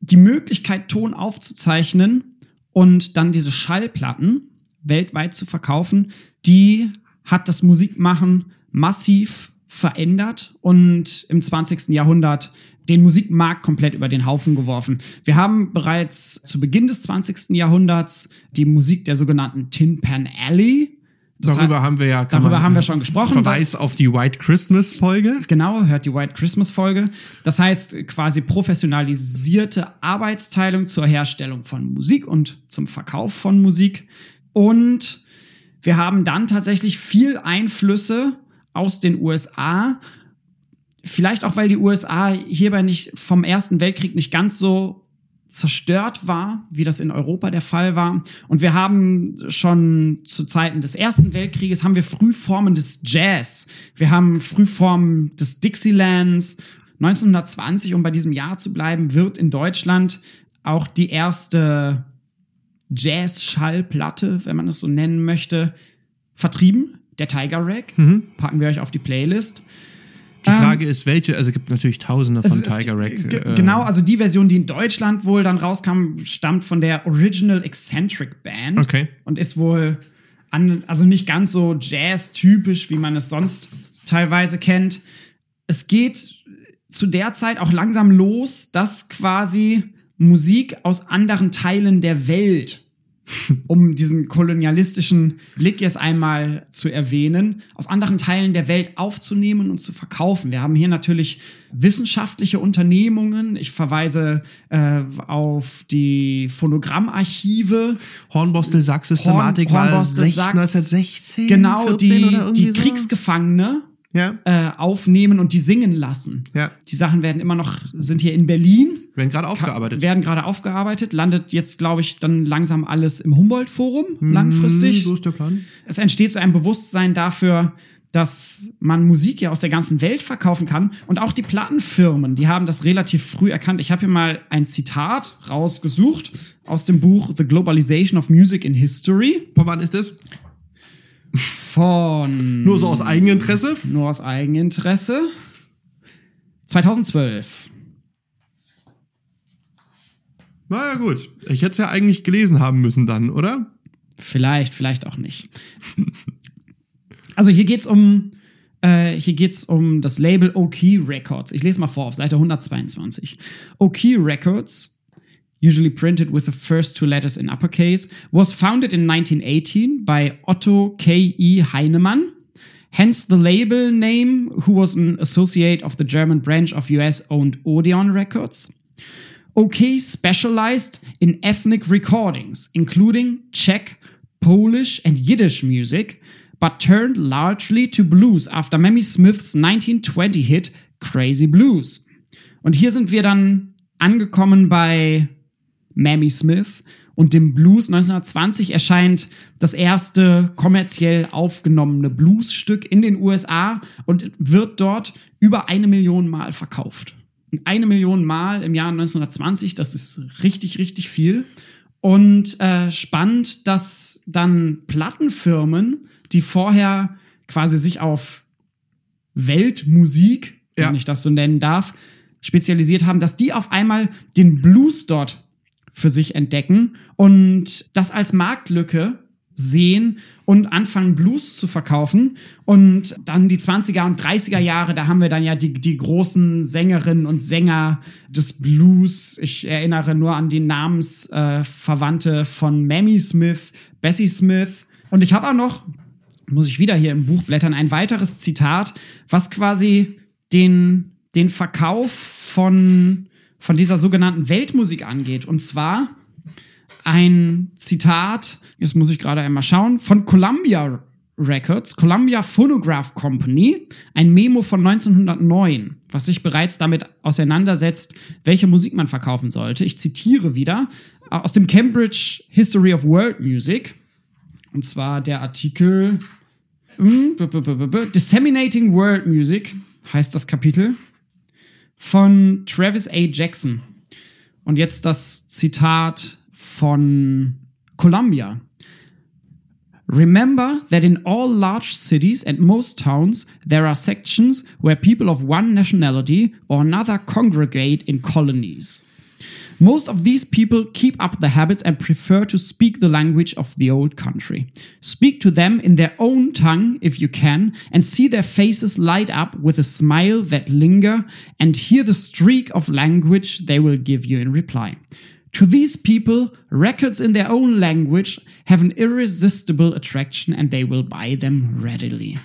die Möglichkeit, Ton aufzuzeichnen und dann diese Schallplatten weltweit zu verkaufen, die hat das Musikmachen massiv verändert und im 20. Jahrhundert den Musikmarkt komplett über den Haufen geworfen. Wir haben bereits zu Beginn des 20. Jahrhunderts die Musik der sogenannten Tin Pan Alley. Das Darüber hat- haben wir ja. darüber haben wir schon gesprochen. Verweis auf die White Christmas Folge. Genau, hört die White Christmas Folge. Das heißt quasi professionalisierte Arbeitsteilung zur Herstellung von Musik und zum Verkauf von Musik. Und wir haben dann tatsächlich viel Einflüsse aus den USA. Vielleicht auch, weil die USA hierbei nicht vom Ersten Weltkrieg nicht ganz so zerstört war, wie das in Europa der Fall war. Und wir haben schon zu Zeiten des Ersten Weltkrieges haben wir Frühformen des Jazz. Wir haben Frühformen des Dixielands. 1920, um bei diesem Jahr zu bleiben, wird in Deutschland auch die erste Jazz-Schallplatte, wenn man es so nennen möchte, vertrieben. Der Tiger Rack. Packen wir euch auf die Playlist. Die Frage ist, welche, also es gibt natürlich tausende von Ähm, Es Tiger Rack. äh, Genau, also die Version, die in Deutschland wohl dann rauskam, stammt von der Original Eccentric Band. Okay. Und ist wohl an, also nicht ganz so Jazz-typisch, wie man es sonst teilweise kennt. Es geht zu der Zeit auch langsam los, dass quasi Musik aus anderen Teilen der Welt um diesen kolonialistischen Blick jetzt einmal zu erwähnen, aus anderen Teilen der Welt aufzunehmen und zu verkaufen. Wir haben hier natürlich wissenschaftliche Unternehmungen. Ich verweise äh, auf die Phonogrammarchive. Hornbostel Sachs Systematik Horn- war Hornbostel 16, Sachs. 1916, Genau, 14 die, oder irgendwie die so? Kriegsgefangene Ja, äh, aufnehmen und die singen lassen. Ja. Die Sachen werden immer noch, sind hier in Berlin werden gerade aufgearbeitet. werden gerade aufgearbeitet, landet jetzt, glaube ich, dann langsam alles im Humboldt-Forum langfristig. Hm, So ist der Plan. Es entsteht so ein Bewusstsein dafür, dass man Musik ja aus der ganzen Welt verkaufen kann. Und auch die Plattenfirmen, die haben das relativ früh erkannt. Ich habe hier mal ein Zitat rausgesucht aus dem Buch The Globalization of Music in History Von wann ist das? Von Nur so aus Eigeninteresse? nur aus Eigeninteresse 2012. Na ja, gut. Ich hätte es ja eigentlich gelesen haben müssen dann, oder? Vielleicht, vielleicht auch nicht. Also hier geht's um äh, hier geht's um das Label O'Key Records. Ich lese mal vor auf Seite 122. O'Key Records, usually printed with the first two letters in uppercase, was founded in 1918 by Otto K. E. Heinemann. Hence the label name, who was an associate of the German branch of US-owned Odeon Records. OK specialized in ethnic recordings, including Czech, Polish, and Yiddish music, but turned largely to blues after Mamie Smith's 1920 hit Crazy Blues. Und hier sind wir dann angekommen bei Mamie Smith und dem Blues. 1920 erscheint das erste kommerziell aufgenommene Bluesstück in den USA und wird dort über eine Million Mal verkauft. Eine Million Mal im Jahr 1920, das ist richtig, richtig viel. Und äh, spannend, dass dann Plattenfirmen, die vorher quasi sich auf Weltmusik, Ja. wenn ich das so nennen darf, spezialisiert haben, dass die auf einmal den Blues dort für sich entdecken und das als Marktlücke sehen und anfangen Blues zu verkaufen. Und dann die 20er und 30er Jahre, da haben wir dann ja die, die großen Sängerinnen und Sänger des Blues. Ich erinnere nur an die Namensverwandte äh, von Mamie Smith, Bessie Smith. Und ich habe auch noch, muss ich wieder hier im Buch blättern, ein weiteres Zitat, was quasi den, den Verkauf von, von dieser sogenannten Weltmusik angeht. Und zwar ein Zitat, jetzt muss ich gerade einmal schauen, von Columbia Records, Columbia Phonograph Company, ein Memo von 1909, was sich bereits damit auseinandersetzt, welche Musik man verkaufen sollte. Ich zitiere wieder aus dem Cambridge History of World Music, und zwar der Artikel hm, Disseminating World Music heißt das Kapitel von Travis A. Jackson. Und jetzt das Zitat von Columbia. Remember that in all large cities and most towns, there are sections where people of one nationality or another congregate in colonies. Most of these people keep up the habits and prefer to speak the language of the old country. Speak to them in their own tongue if you can, and see their faces light up with a smile that linger, and hear the streak of language they will give you in reply. To these people, records in their own language have an irresistible attraction and they will buy them readily.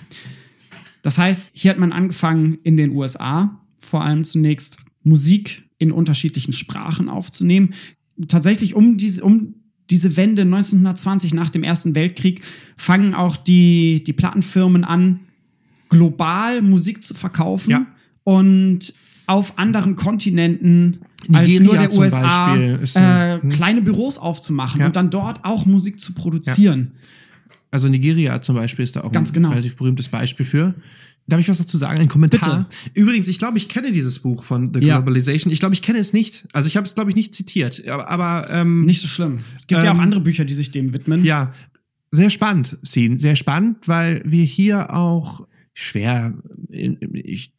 Das heißt, hier hat man angefangen in den USA vor allem zunächst Musik in unterschiedlichen Sprachen aufzunehmen. Tatsächlich um diese, um diese Wende 1920 nach dem Ersten Weltkrieg fangen auch die, die Plattenfirmen an, global Musik zu verkaufen ja. und auf anderen Kontinenten als nur der USA ist, äh, hm. kleine Büros aufzumachen ja. und dann dort auch Musik zu produzieren. Ja. Also Nigeria zum Beispiel ist da auch Ganz ein genau. relativ berühmtes Beispiel für. Darf ich was dazu sagen? Ein Kommentar. Bitte. Übrigens, ich glaube, ich kenne dieses Buch von The Globalization. Ja. Ich glaube, ich kenne es nicht. Also ich habe es, glaube ich, nicht zitiert. Aber, aber ähm, nicht so schlimm. Es gibt ähm, ja auch ähm, andere Bücher, die sich dem widmen. Ja, sehr spannend, Scene. Sehr spannend, weil wir hier auch schwer, ich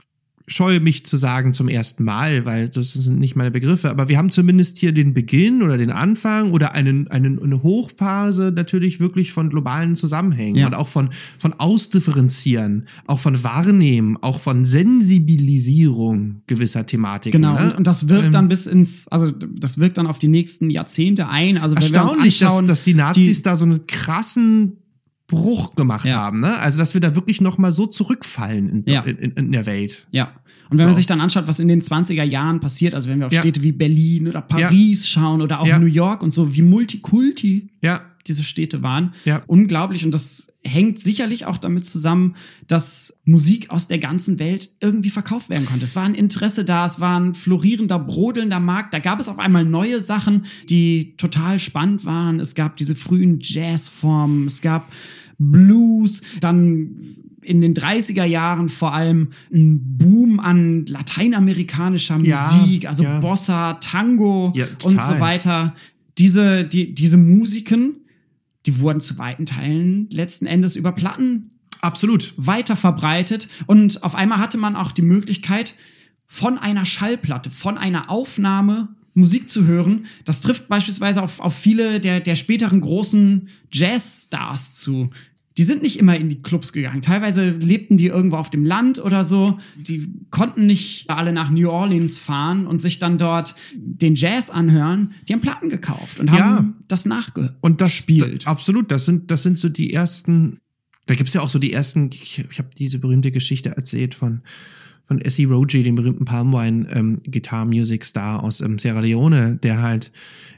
scheue mich zu sagen zum ersten Mal, weil das sind nicht meine Begriffe, aber wir haben zumindest hier den Beginn oder den Anfang oder einen, einen, eine Hochphase natürlich wirklich von globalen Zusammenhängen ja. und auch von, von Ausdifferenzieren, auch von Wahrnehmen, auch von Sensibilisierung gewisser Thematiken. Genau, ne? und, das wirkt ähm, dann bis ins, also das wirkt dann auf die nächsten Jahrzehnte ein. Also erstaunlich, anschauen, dass, dass die Nazis die, da so einen krassen Bruch gemacht ja. haben, ne? Also, dass wir da wirklich noch mal so zurückfallen in, ja. in, in der Welt. Ja. Und wenn so. man sich dann anschaut, was in den 20er Jahren passiert, also wenn wir auf ja. Städte wie Berlin oder Paris schauen oder auch New York und so, wie Multikulti diese Städte waren, unglaublich. Und das hängt sicherlich auch damit zusammen, dass Musik aus der ganzen Welt irgendwie verkauft werden konnte. Es war ein Interesse da, es war ein florierender, brodelnder Markt. Da gab es auf einmal neue Sachen, die total spannend waren. Es gab diese frühen Jazzformen, es gab Blues, dann in den 30er Jahren vor allem ein Boom an lateinamerikanischer Musik, ja, also ja. Bossa, Tango ja, und so weiter. Diese, die, diese Musiken, die wurden zu weiten Teilen letzten Endes über Platten absolut weiter verbreitet und auf einmal hatte man auch die Möglichkeit von einer Schallplatte, von einer Aufnahme Musik zu hören. Das trifft beispielsweise auf, auf viele der, der späteren großen Jazzstars zu. Die sind nicht immer in die Clubs gegangen. Teilweise lebten die irgendwo auf dem Land oder so. Die konnten nicht alle nach New Orleans fahren und sich dann dort den Jazz anhören. Die haben Platten gekauft und haben ja. das nachgespielt. Und das spielt. Absolut. Das sind, das sind so die ersten. Da gibt's ja auch so die ersten. Ich, ich habe diese berühmte Geschichte erzählt von von Essie Roji, dem berühmten Palmwine ähm, Guitar Music Star aus ähm, Sierra Leone, der halt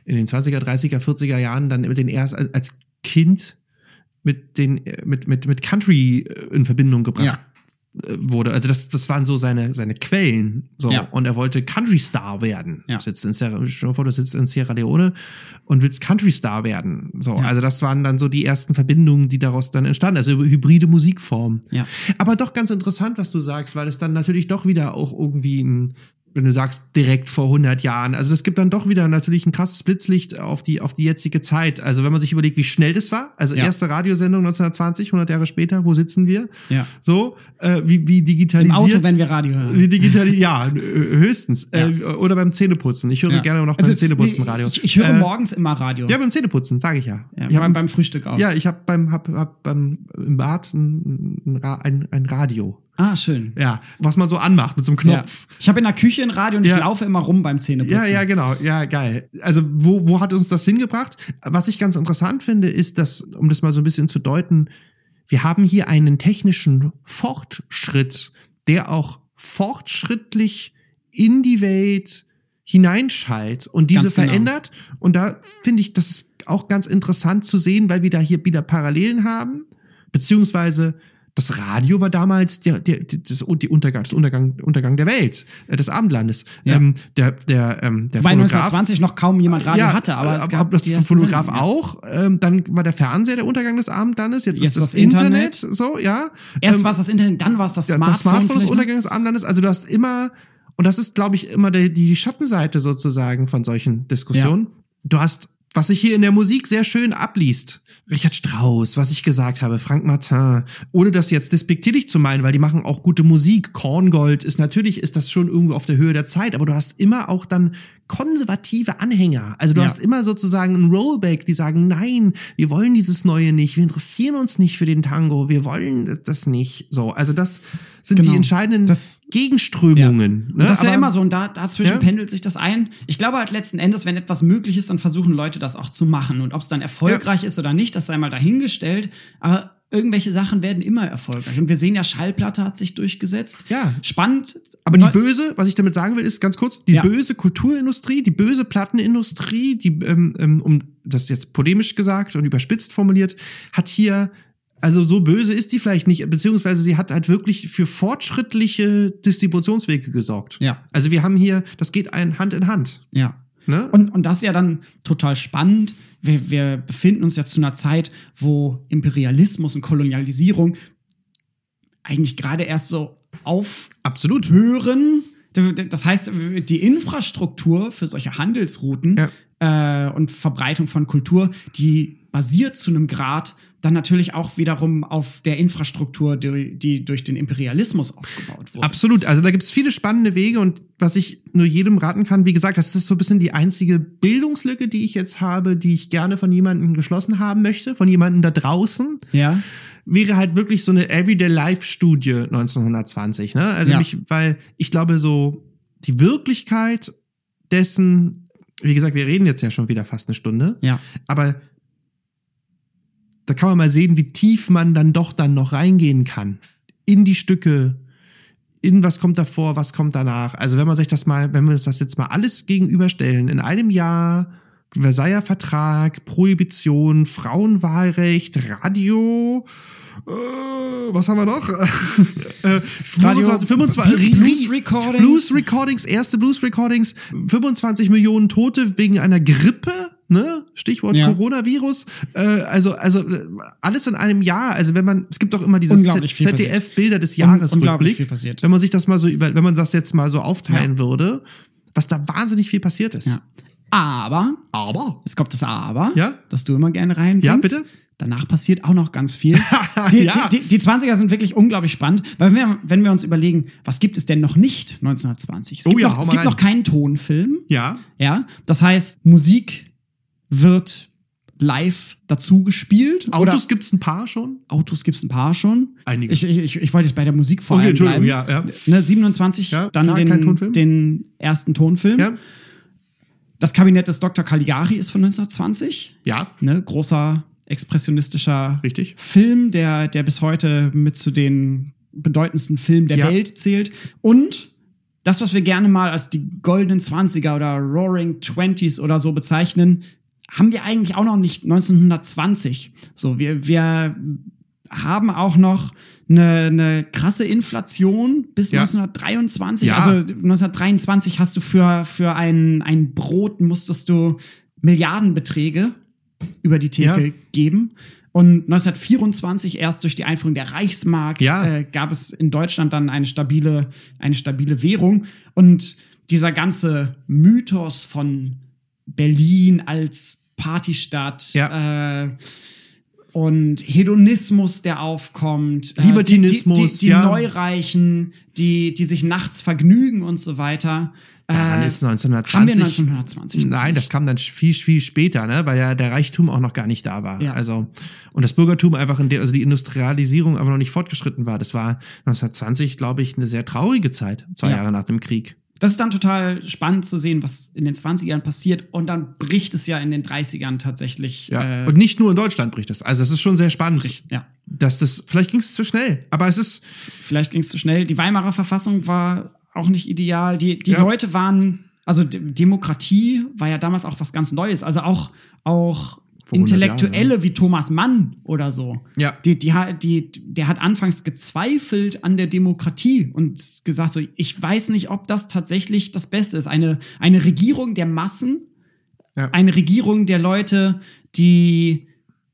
in den 20er, 30er, 40er Jahren dann mit den erst als, Kind mit den mit mit mit Country äh, in Verbindung gebracht ja. Wurde. Also das das waren so seine seine Quellen so ja. und er wollte Country Star werden. Ja. Sitzt in Sierra, dir vor, du sitzt in Sierra Leone und willst Country Star werden. So, ja. also das waren dann so die ersten Verbindungen, die daraus dann entstanden, also hybride Musikformen. Ja. Aber doch ganz interessant, was du sagst, weil es dann natürlich doch wieder auch irgendwie ein wenn du sagst, direkt vor 100 Jahren. Also das gibt dann doch wieder natürlich ein krasses Blitzlicht auf die, auf die jetzige Zeit. Also wenn man sich überlegt, wie schnell das war, also Ja. erste Radiosendung 1920, 100 Jahre später, wo sitzen wir? Ja. So, äh, wie, wie Im digitalisiert. Auto, wenn wir Radio hören. wie digital, ja, äh, höchstens. Äh, oder beim Zähneputzen. Ich höre Ja. gerne noch beim Also, Zähneputzen Radio. Ich, ich höre Äh, morgens immer Radio. Ja, beim Zähneputzen, sage ich ja. Ja, ich hab, beim, beim Frühstück auch. ja, ich habe beim, hab, hab beim im Bad ein, ein, ein Radio. Ah, schön. Ja, was man so anmacht mit so einem Ja. Knopf. Ich habe in der Küche ein Radio und Ja. ich laufe immer rum beim Zähneputzen. Ja, ja, genau. Ja, geil. Also, wo, wo hat uns das hingebracht? Was ich ganz interessant finde, ist, dass, um das mal so ein bisschen zu deuten, wir haben hier einen technischen Fortschritt, der auch fortschrittlich in die Welt hineinschallt und diese genau. verändert. Und da finde ich das auch ganz interessant zu sehen, weil wir da hier wieder Parallelen haben, beziehungsweise das Radio war damals der, der, das, die Untergang, das Untergang, Untergang der Welt, äh, des Abendlandes. Ja. Ähm, der, der, ähm, der Wobei Phonograph, 1920 noch kaum jemand Radio hatte, aber es ab- gab ab das Phonograph Sendungen, ja. auch. Ähm, dann war der Fernseher der Untergang des Abendlandes. Jetzt, Jetzt ist das, das Internet. Internet. so, ja. Erst Ähm, war es das Internet, dann war es das ja, Smartphone. das Smartphone des. Untergangs des Abendlandes. Also du hast immer, und das ist, glaube ich, immer die, die Schattenseite sozusagen von solchen Diskussionen. Du hast, was sich hier in der Musik sehr schön abliest. Richard Strauss, was ich gesagt habe, Frank Martin, ohne das jetzt despektierlich zu meinen, weil die machen auch gute Musik. Korngold ist natürlich, ist das schon irgendwo auf der Höhe der Zeit, aber du hast immer auch dann konservative Anhänger. Also du Ja. hast immer sozusagen ein Rollback, die sagen, nein, wir wollen dieses Neue nicht, wir interessieren uns nicht für den Tango, wir wollen das nicht. So, also das sind Genau. die entscheidenden Das- Gegenströmungen. Und Ne? das ist ja immer so und da, dazwischen Ja. pendelt sich das ein. Ich glaube halt letzten Endes, wenn etwas möglich ist, dann versuchen Leute das auch zu machen. Und ob es dann erfolgreich ist oder nicht, das sei mal dahingestellt. Aber irgendwelche Sachen werden immer erfolgreich. Und wir sehen ja, Schallplatte hat sich durchgesetzt. Ja. Spannend. Aber die böse, was ich damit sagen will, ist ganz kurz, die Ja. böse Kulturindustrie, die böse Plattenindustrie, die, ähm, ähm, um das jetzt polemisch gesagt und überspitzt formuliert, hat hier, also so böse ist die vielleicht nicht, beziehungsweise sie hat halt wirklich für fortschrittliche Distributionswege gesorgt. Ja. Also wir haben hier, das geht ein Hand in Hand. Ja. Ne? Und, und das ist ja dann total spannend. Wir, wir befinden uns ja zu einer Zeit, wo Imperialismus und Kolonialisierung eigentlich gerade erst so Absolut. aufhören. Das heißt, die Infrastruktur für solche Handelsrouten äh, und Verbreitung von Kultur, die basiert zu einem Grad dann natürlich auch wiederum auf der Infrastruktur, die, die durch den Imperialismus aufgebaut wurde. Absolut. Also da gibt es viele spannende Wege und was ich nur jedem raten kann, wie gesagt, das ist so ein bisschen die einzige Bildungslücke, die ich jetzt habe, die ich gerne von jemandem geschlossen haben möchte, von jemandem da draußen. Ja. Wäre halt wirklich so eine Everyday Life Studie 1920, ne? Also Ja. mich, weil ich glaube so die Wirklichkeit dessen, wie gesagt, wir reden jetzt ja schon wieder fast eine Stunde, Ja. aber da kann man mal sehen, wie tief man dann doch dann noch reingehen kann. In die Stücke, in was kommt davor, was kommt danach. Also wenn man sich das mal, wenn wir uns das jetzt mal alles gegenüberstellen, in einem Jahr Versailler Vertrag, Prohibition, Frauenwahlrecht, Radio, äh, was haben wir noch? äh, 25, 25, Blues Recordings. Blues Recordings, erste Blues Recordings, 25 Millionen Tote wegen einer Grippe, ne? Stichwort Ja. Coronavirus. Äh, also, also alles in einem Jahr. Also wenn man, es gibt doch immer dieses Unglaublich ZDF-Bilder des Un- Jahres unglaublich Rückblick. viel passiert. Wenn man sich das mal so über, wenn man das jetzt mal so aufteilen würde, was da wahnsinnig viel passiert ist. Ja. Aber, Aber es kommt das Aber, Ja? das du immer gerne reinbringst. Ja, bitte? Danach passiert auch noch ganz viel. Die, Ja. die, die, die 20er sind wirklich unglaublich spannend, weil wir, wenn wir uns überlegen, was gibt es denn noch nicht 1920? Es Oh gibt, ja, noch, es gibt noch keinen Tonfilm. ja, Ja, das heißt, Musik wird live dazu gespielt. Autos oder gibt's ein paar schon. Autos gibt's ein paar schon. Einige. Ich, ich, ich, ich wollte jetzt bei der Musik vor Okay, allem Entschuldigung, bleiben. ja, ja. Ne, 27, Ja, dann klar, den, den ersten Tonfilm. Ja, Das Kabinett des Dr. Caligari ist von 1920. ja, Ne, großer expressionistischer richtig. Film, der, der bis heute mit zu den bedeutendsten Filmen der Ja. Welt zählt. Und das, was wir gerne mal als die goldenen 20er oder Roaring Twenties oder so bezeichnen, haben wir eigentlich auch noch nicht 1920. So, wir, wir haben auch noch eine, eine krasse Inflation bis Ja. 1923. Ja. Also 1923 hast du für, für ein, ein Brot musstest du Milliardenbeträge über die Theke Ja. geben. Und 1924 erst durch die Einführung der Reichsmark äh, gab es in Deutschland dann eine stabile, eine stabile Währung. Und dieser ganze Mythos von Berlin als Partystadt Ja. äh, und Hedonismus, der aufkommt, äh, Libertinismus, die, die, die, die ja. Neureichen, die, die sich nachts vergnügen und so weiter. Daran Äh, ist 1920. haben wir 1920. Nein, das kam dann viel, viel später, ne? weil ja der Reichtum auch noch gar nicht da war. Ja. Also, und das Bürgertum einfach in der, also die Industrialisierung aber noch nicht fortgeschritten war. Das war 1920, glaube ich, eine sehr traurige Zeit, zwei Ja. Jahre nach dem Krieg. Das ist dann total spannend zu sehen, was in den 20ern passiert. Und dann bricht es ja in den 30ern tatsächlich. Ja. Äh, und nicht nur in Deutschland bricht das. Also, das ist schon sehr spannend. ja. Dass das, vielleicht ging es zu schnell, aber es ist, Vielleicht ging es zu schnell. Die Weimarer Verfassung war auch nicht ideal. Die, die Ja. Leute waren, also Demokratie war ja damals auch was ganz Neues. Also auch, auch Vor 100 Intellektuelle Jahren, wie Thomas Mann oder so. Ja. Die, die, die, der hat anfangs gezweifelt an der Demokratie und gesagt so, ich weiß nicht, ob das tatsächlich das Beste ist. Eine, eine Regierung der Massen, Ja. eine Regierung der Leute, die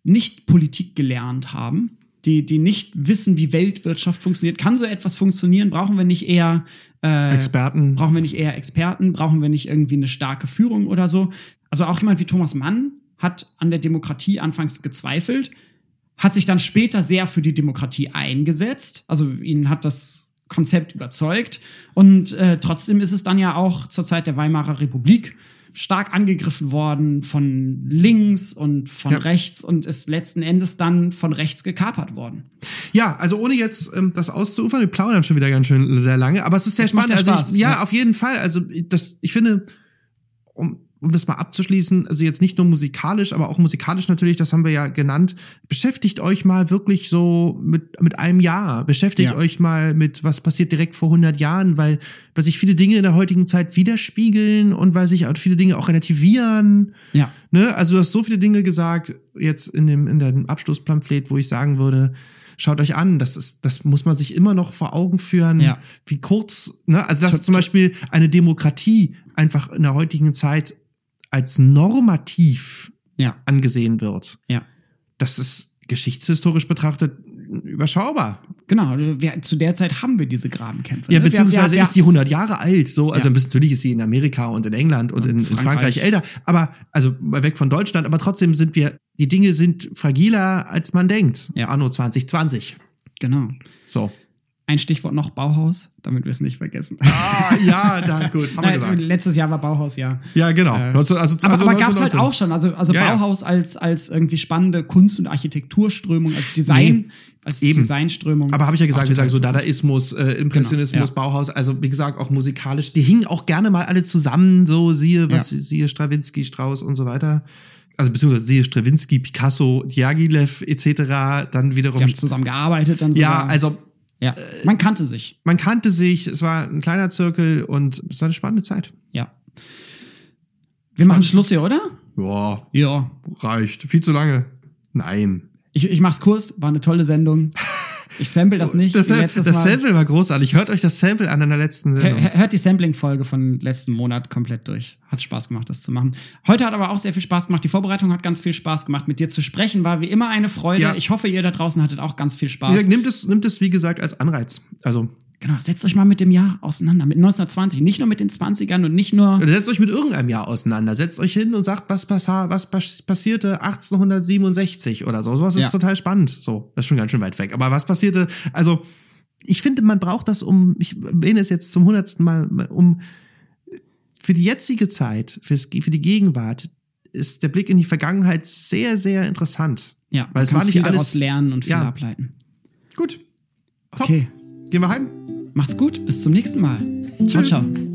nicht Politik gelernt haben, die, die nicht wissen, wie Weltwirtschaft funktioniert. Kann so etwas funktionieren? Brauchen wir nicht eher äh, Experten. Brauchen wir nicht eher Experten? Brauchen wir nicht irgendwie eine starke Führung oder so? Also auch jemand wie Thomas Mann hat an der Demokratie anfangs gezweifelt, hat sich dann später sehr für die Demokratie eingesetzt. Also ihn hat das Konzept überzeugt. Und äh, trotzdem ist es dann ja auch zur Zeit der Weimarer Republik stark angegriffen worden von links und von Ja. rechts und ist letzten Endes dann von rechts gekapert worden. Ja, also ohne jetzt ähm, das auszuufern, wir plaudern schon wieder ganz schön sehr lange, aber es ist sehr Das spannend. ja also ich, ja, ja. auf jeden Fall. Also das, ich finde, um, um das mal abzuschließen, also jetzt nicht nur musikalisch, aber auch musikalisch natürlich, das haben wir ja genannt. Beschäftigt euch mal wirklich so mit, mit einem Jahr. Beschäftigt Ja. euch mal mit, was passiert direkt vor 100 Jahren, weil, weil sich viele Dinge in der heutigen Zeit widerspiegeln und weil sich auch viele Dinge auch relativieren. Ja. Ne? Also du hast so viele Dinge gesagt, jetzt in dem, in dem Abschlusspamphlet, wo ich sagen würde, schaut euch an, das ist, das muss man sich immer noch vor Augen führen, Ja. wie kurz, ne? Also dass Tot- zum Beispiel eine Demokratie einfach in der heutigen Zeit als normativ Ja. angesehen wird. Ja. Das ist geschichtshistorisch betrachtet überschaubar. Genau, wir, zu der Zeit haben wir diese Grabenkämpfe. Ja, ne? Wir- beziehungsweise wir- ist die 100 Jahre alt, so. Also Ja. natürlich ist sie in Amerika und in England und in, in Frankreich. Frankreich. älter. Aber, also weg von Deutschland, aber trotzdem sind wir, die Dinge sind fragiler, als man denkt. Ja. Anno 2020. Genau. So. Ein Stichwort noch Bauhaus, damit wir es nicht vergessen. Ah, ja, da, gut, haben wir gesagt. letztes Jahr war Bauhaus, ja. Ja, genau. Äh, 19, also, Aber, also aber gab es halt 1919. auch schon. Also, also Ja, ja. Bauhaus als, als irgendwie spannende Kunst- und Architekturströmung, als Design, Nee, als eben. Designströmung. Aber habe ich ja gesagt, wir sagen so Dadaismus, äh, Impressionismus, Genau, Bauhaus, also wie gesagt auch musikalisch. Die hingen auch gerne mal alle zusammen, so siehe, was Ja. siehe Stravinsky, Strauss und so weiter. Also beziehungsweise siehe Stravinsky, Picasso, Diaghilev etc. Dann wiederum. Die haben zusammen gearbeitet dann ja, sogar. also ja, man kannte sich. man kannte sich, es war ein kleiner Zirkel und es war eine spannende Zeit. Ja. Wir machen Schluss hier, oder? Ja, Ja. reicht. Viel zu lange. Nein. Ich, ich mach's kurz, war eine tolle Sendung. Ich sample das nicht. Das, das Mal. Sample war großartig. Hört euch das Sample an in der letzten Hör- Sendung. Hört die Sampling-Folge von letzten Monat komplett durch. Hat Spaß gemacht, das zu machen. Heute hat aber auch sehr viel Spaß gemacht. Die Vorbereitung hat ganz viel Spaß gemacht. Mit dir zu sprechen war wie immer eine Freude. Ja. Ich hoffe, ihr da draußen hattet auch ganz viel Spaß. gesagt, nimmt es, nimmt es, wie gesagt, als Anreiz. Also, Genau, setzt euch mal mit dem Jahr auseinander. Mit 1920. Nicht nur mit den 20ern und nicht nur. Oder setzt euch mit irgendeinem Jahr auseinander. Setzt euch hin und sagt, was, passa- was pas- passierte 1867 oder so. Sowas ist Ja. total spannend. So, das ist schon ganz schön weit weg. Aber was passierte, also, ich finde, man braucht das, um, ich erwähne es jetzt zum hundertsten Mal, um für die jetzige Zeit, für die Gegenwart, ist der Blick in die Vergangenheit sehr, sehr interessant. Ja, Weil es war nicht viel alles- daraus lernen und viel Ja. ableiten. Gut. Top. Okay. Gehen wir heim. Macht's gut. Bis zum nächsten Mal. Ciao, Tschüss. ciao.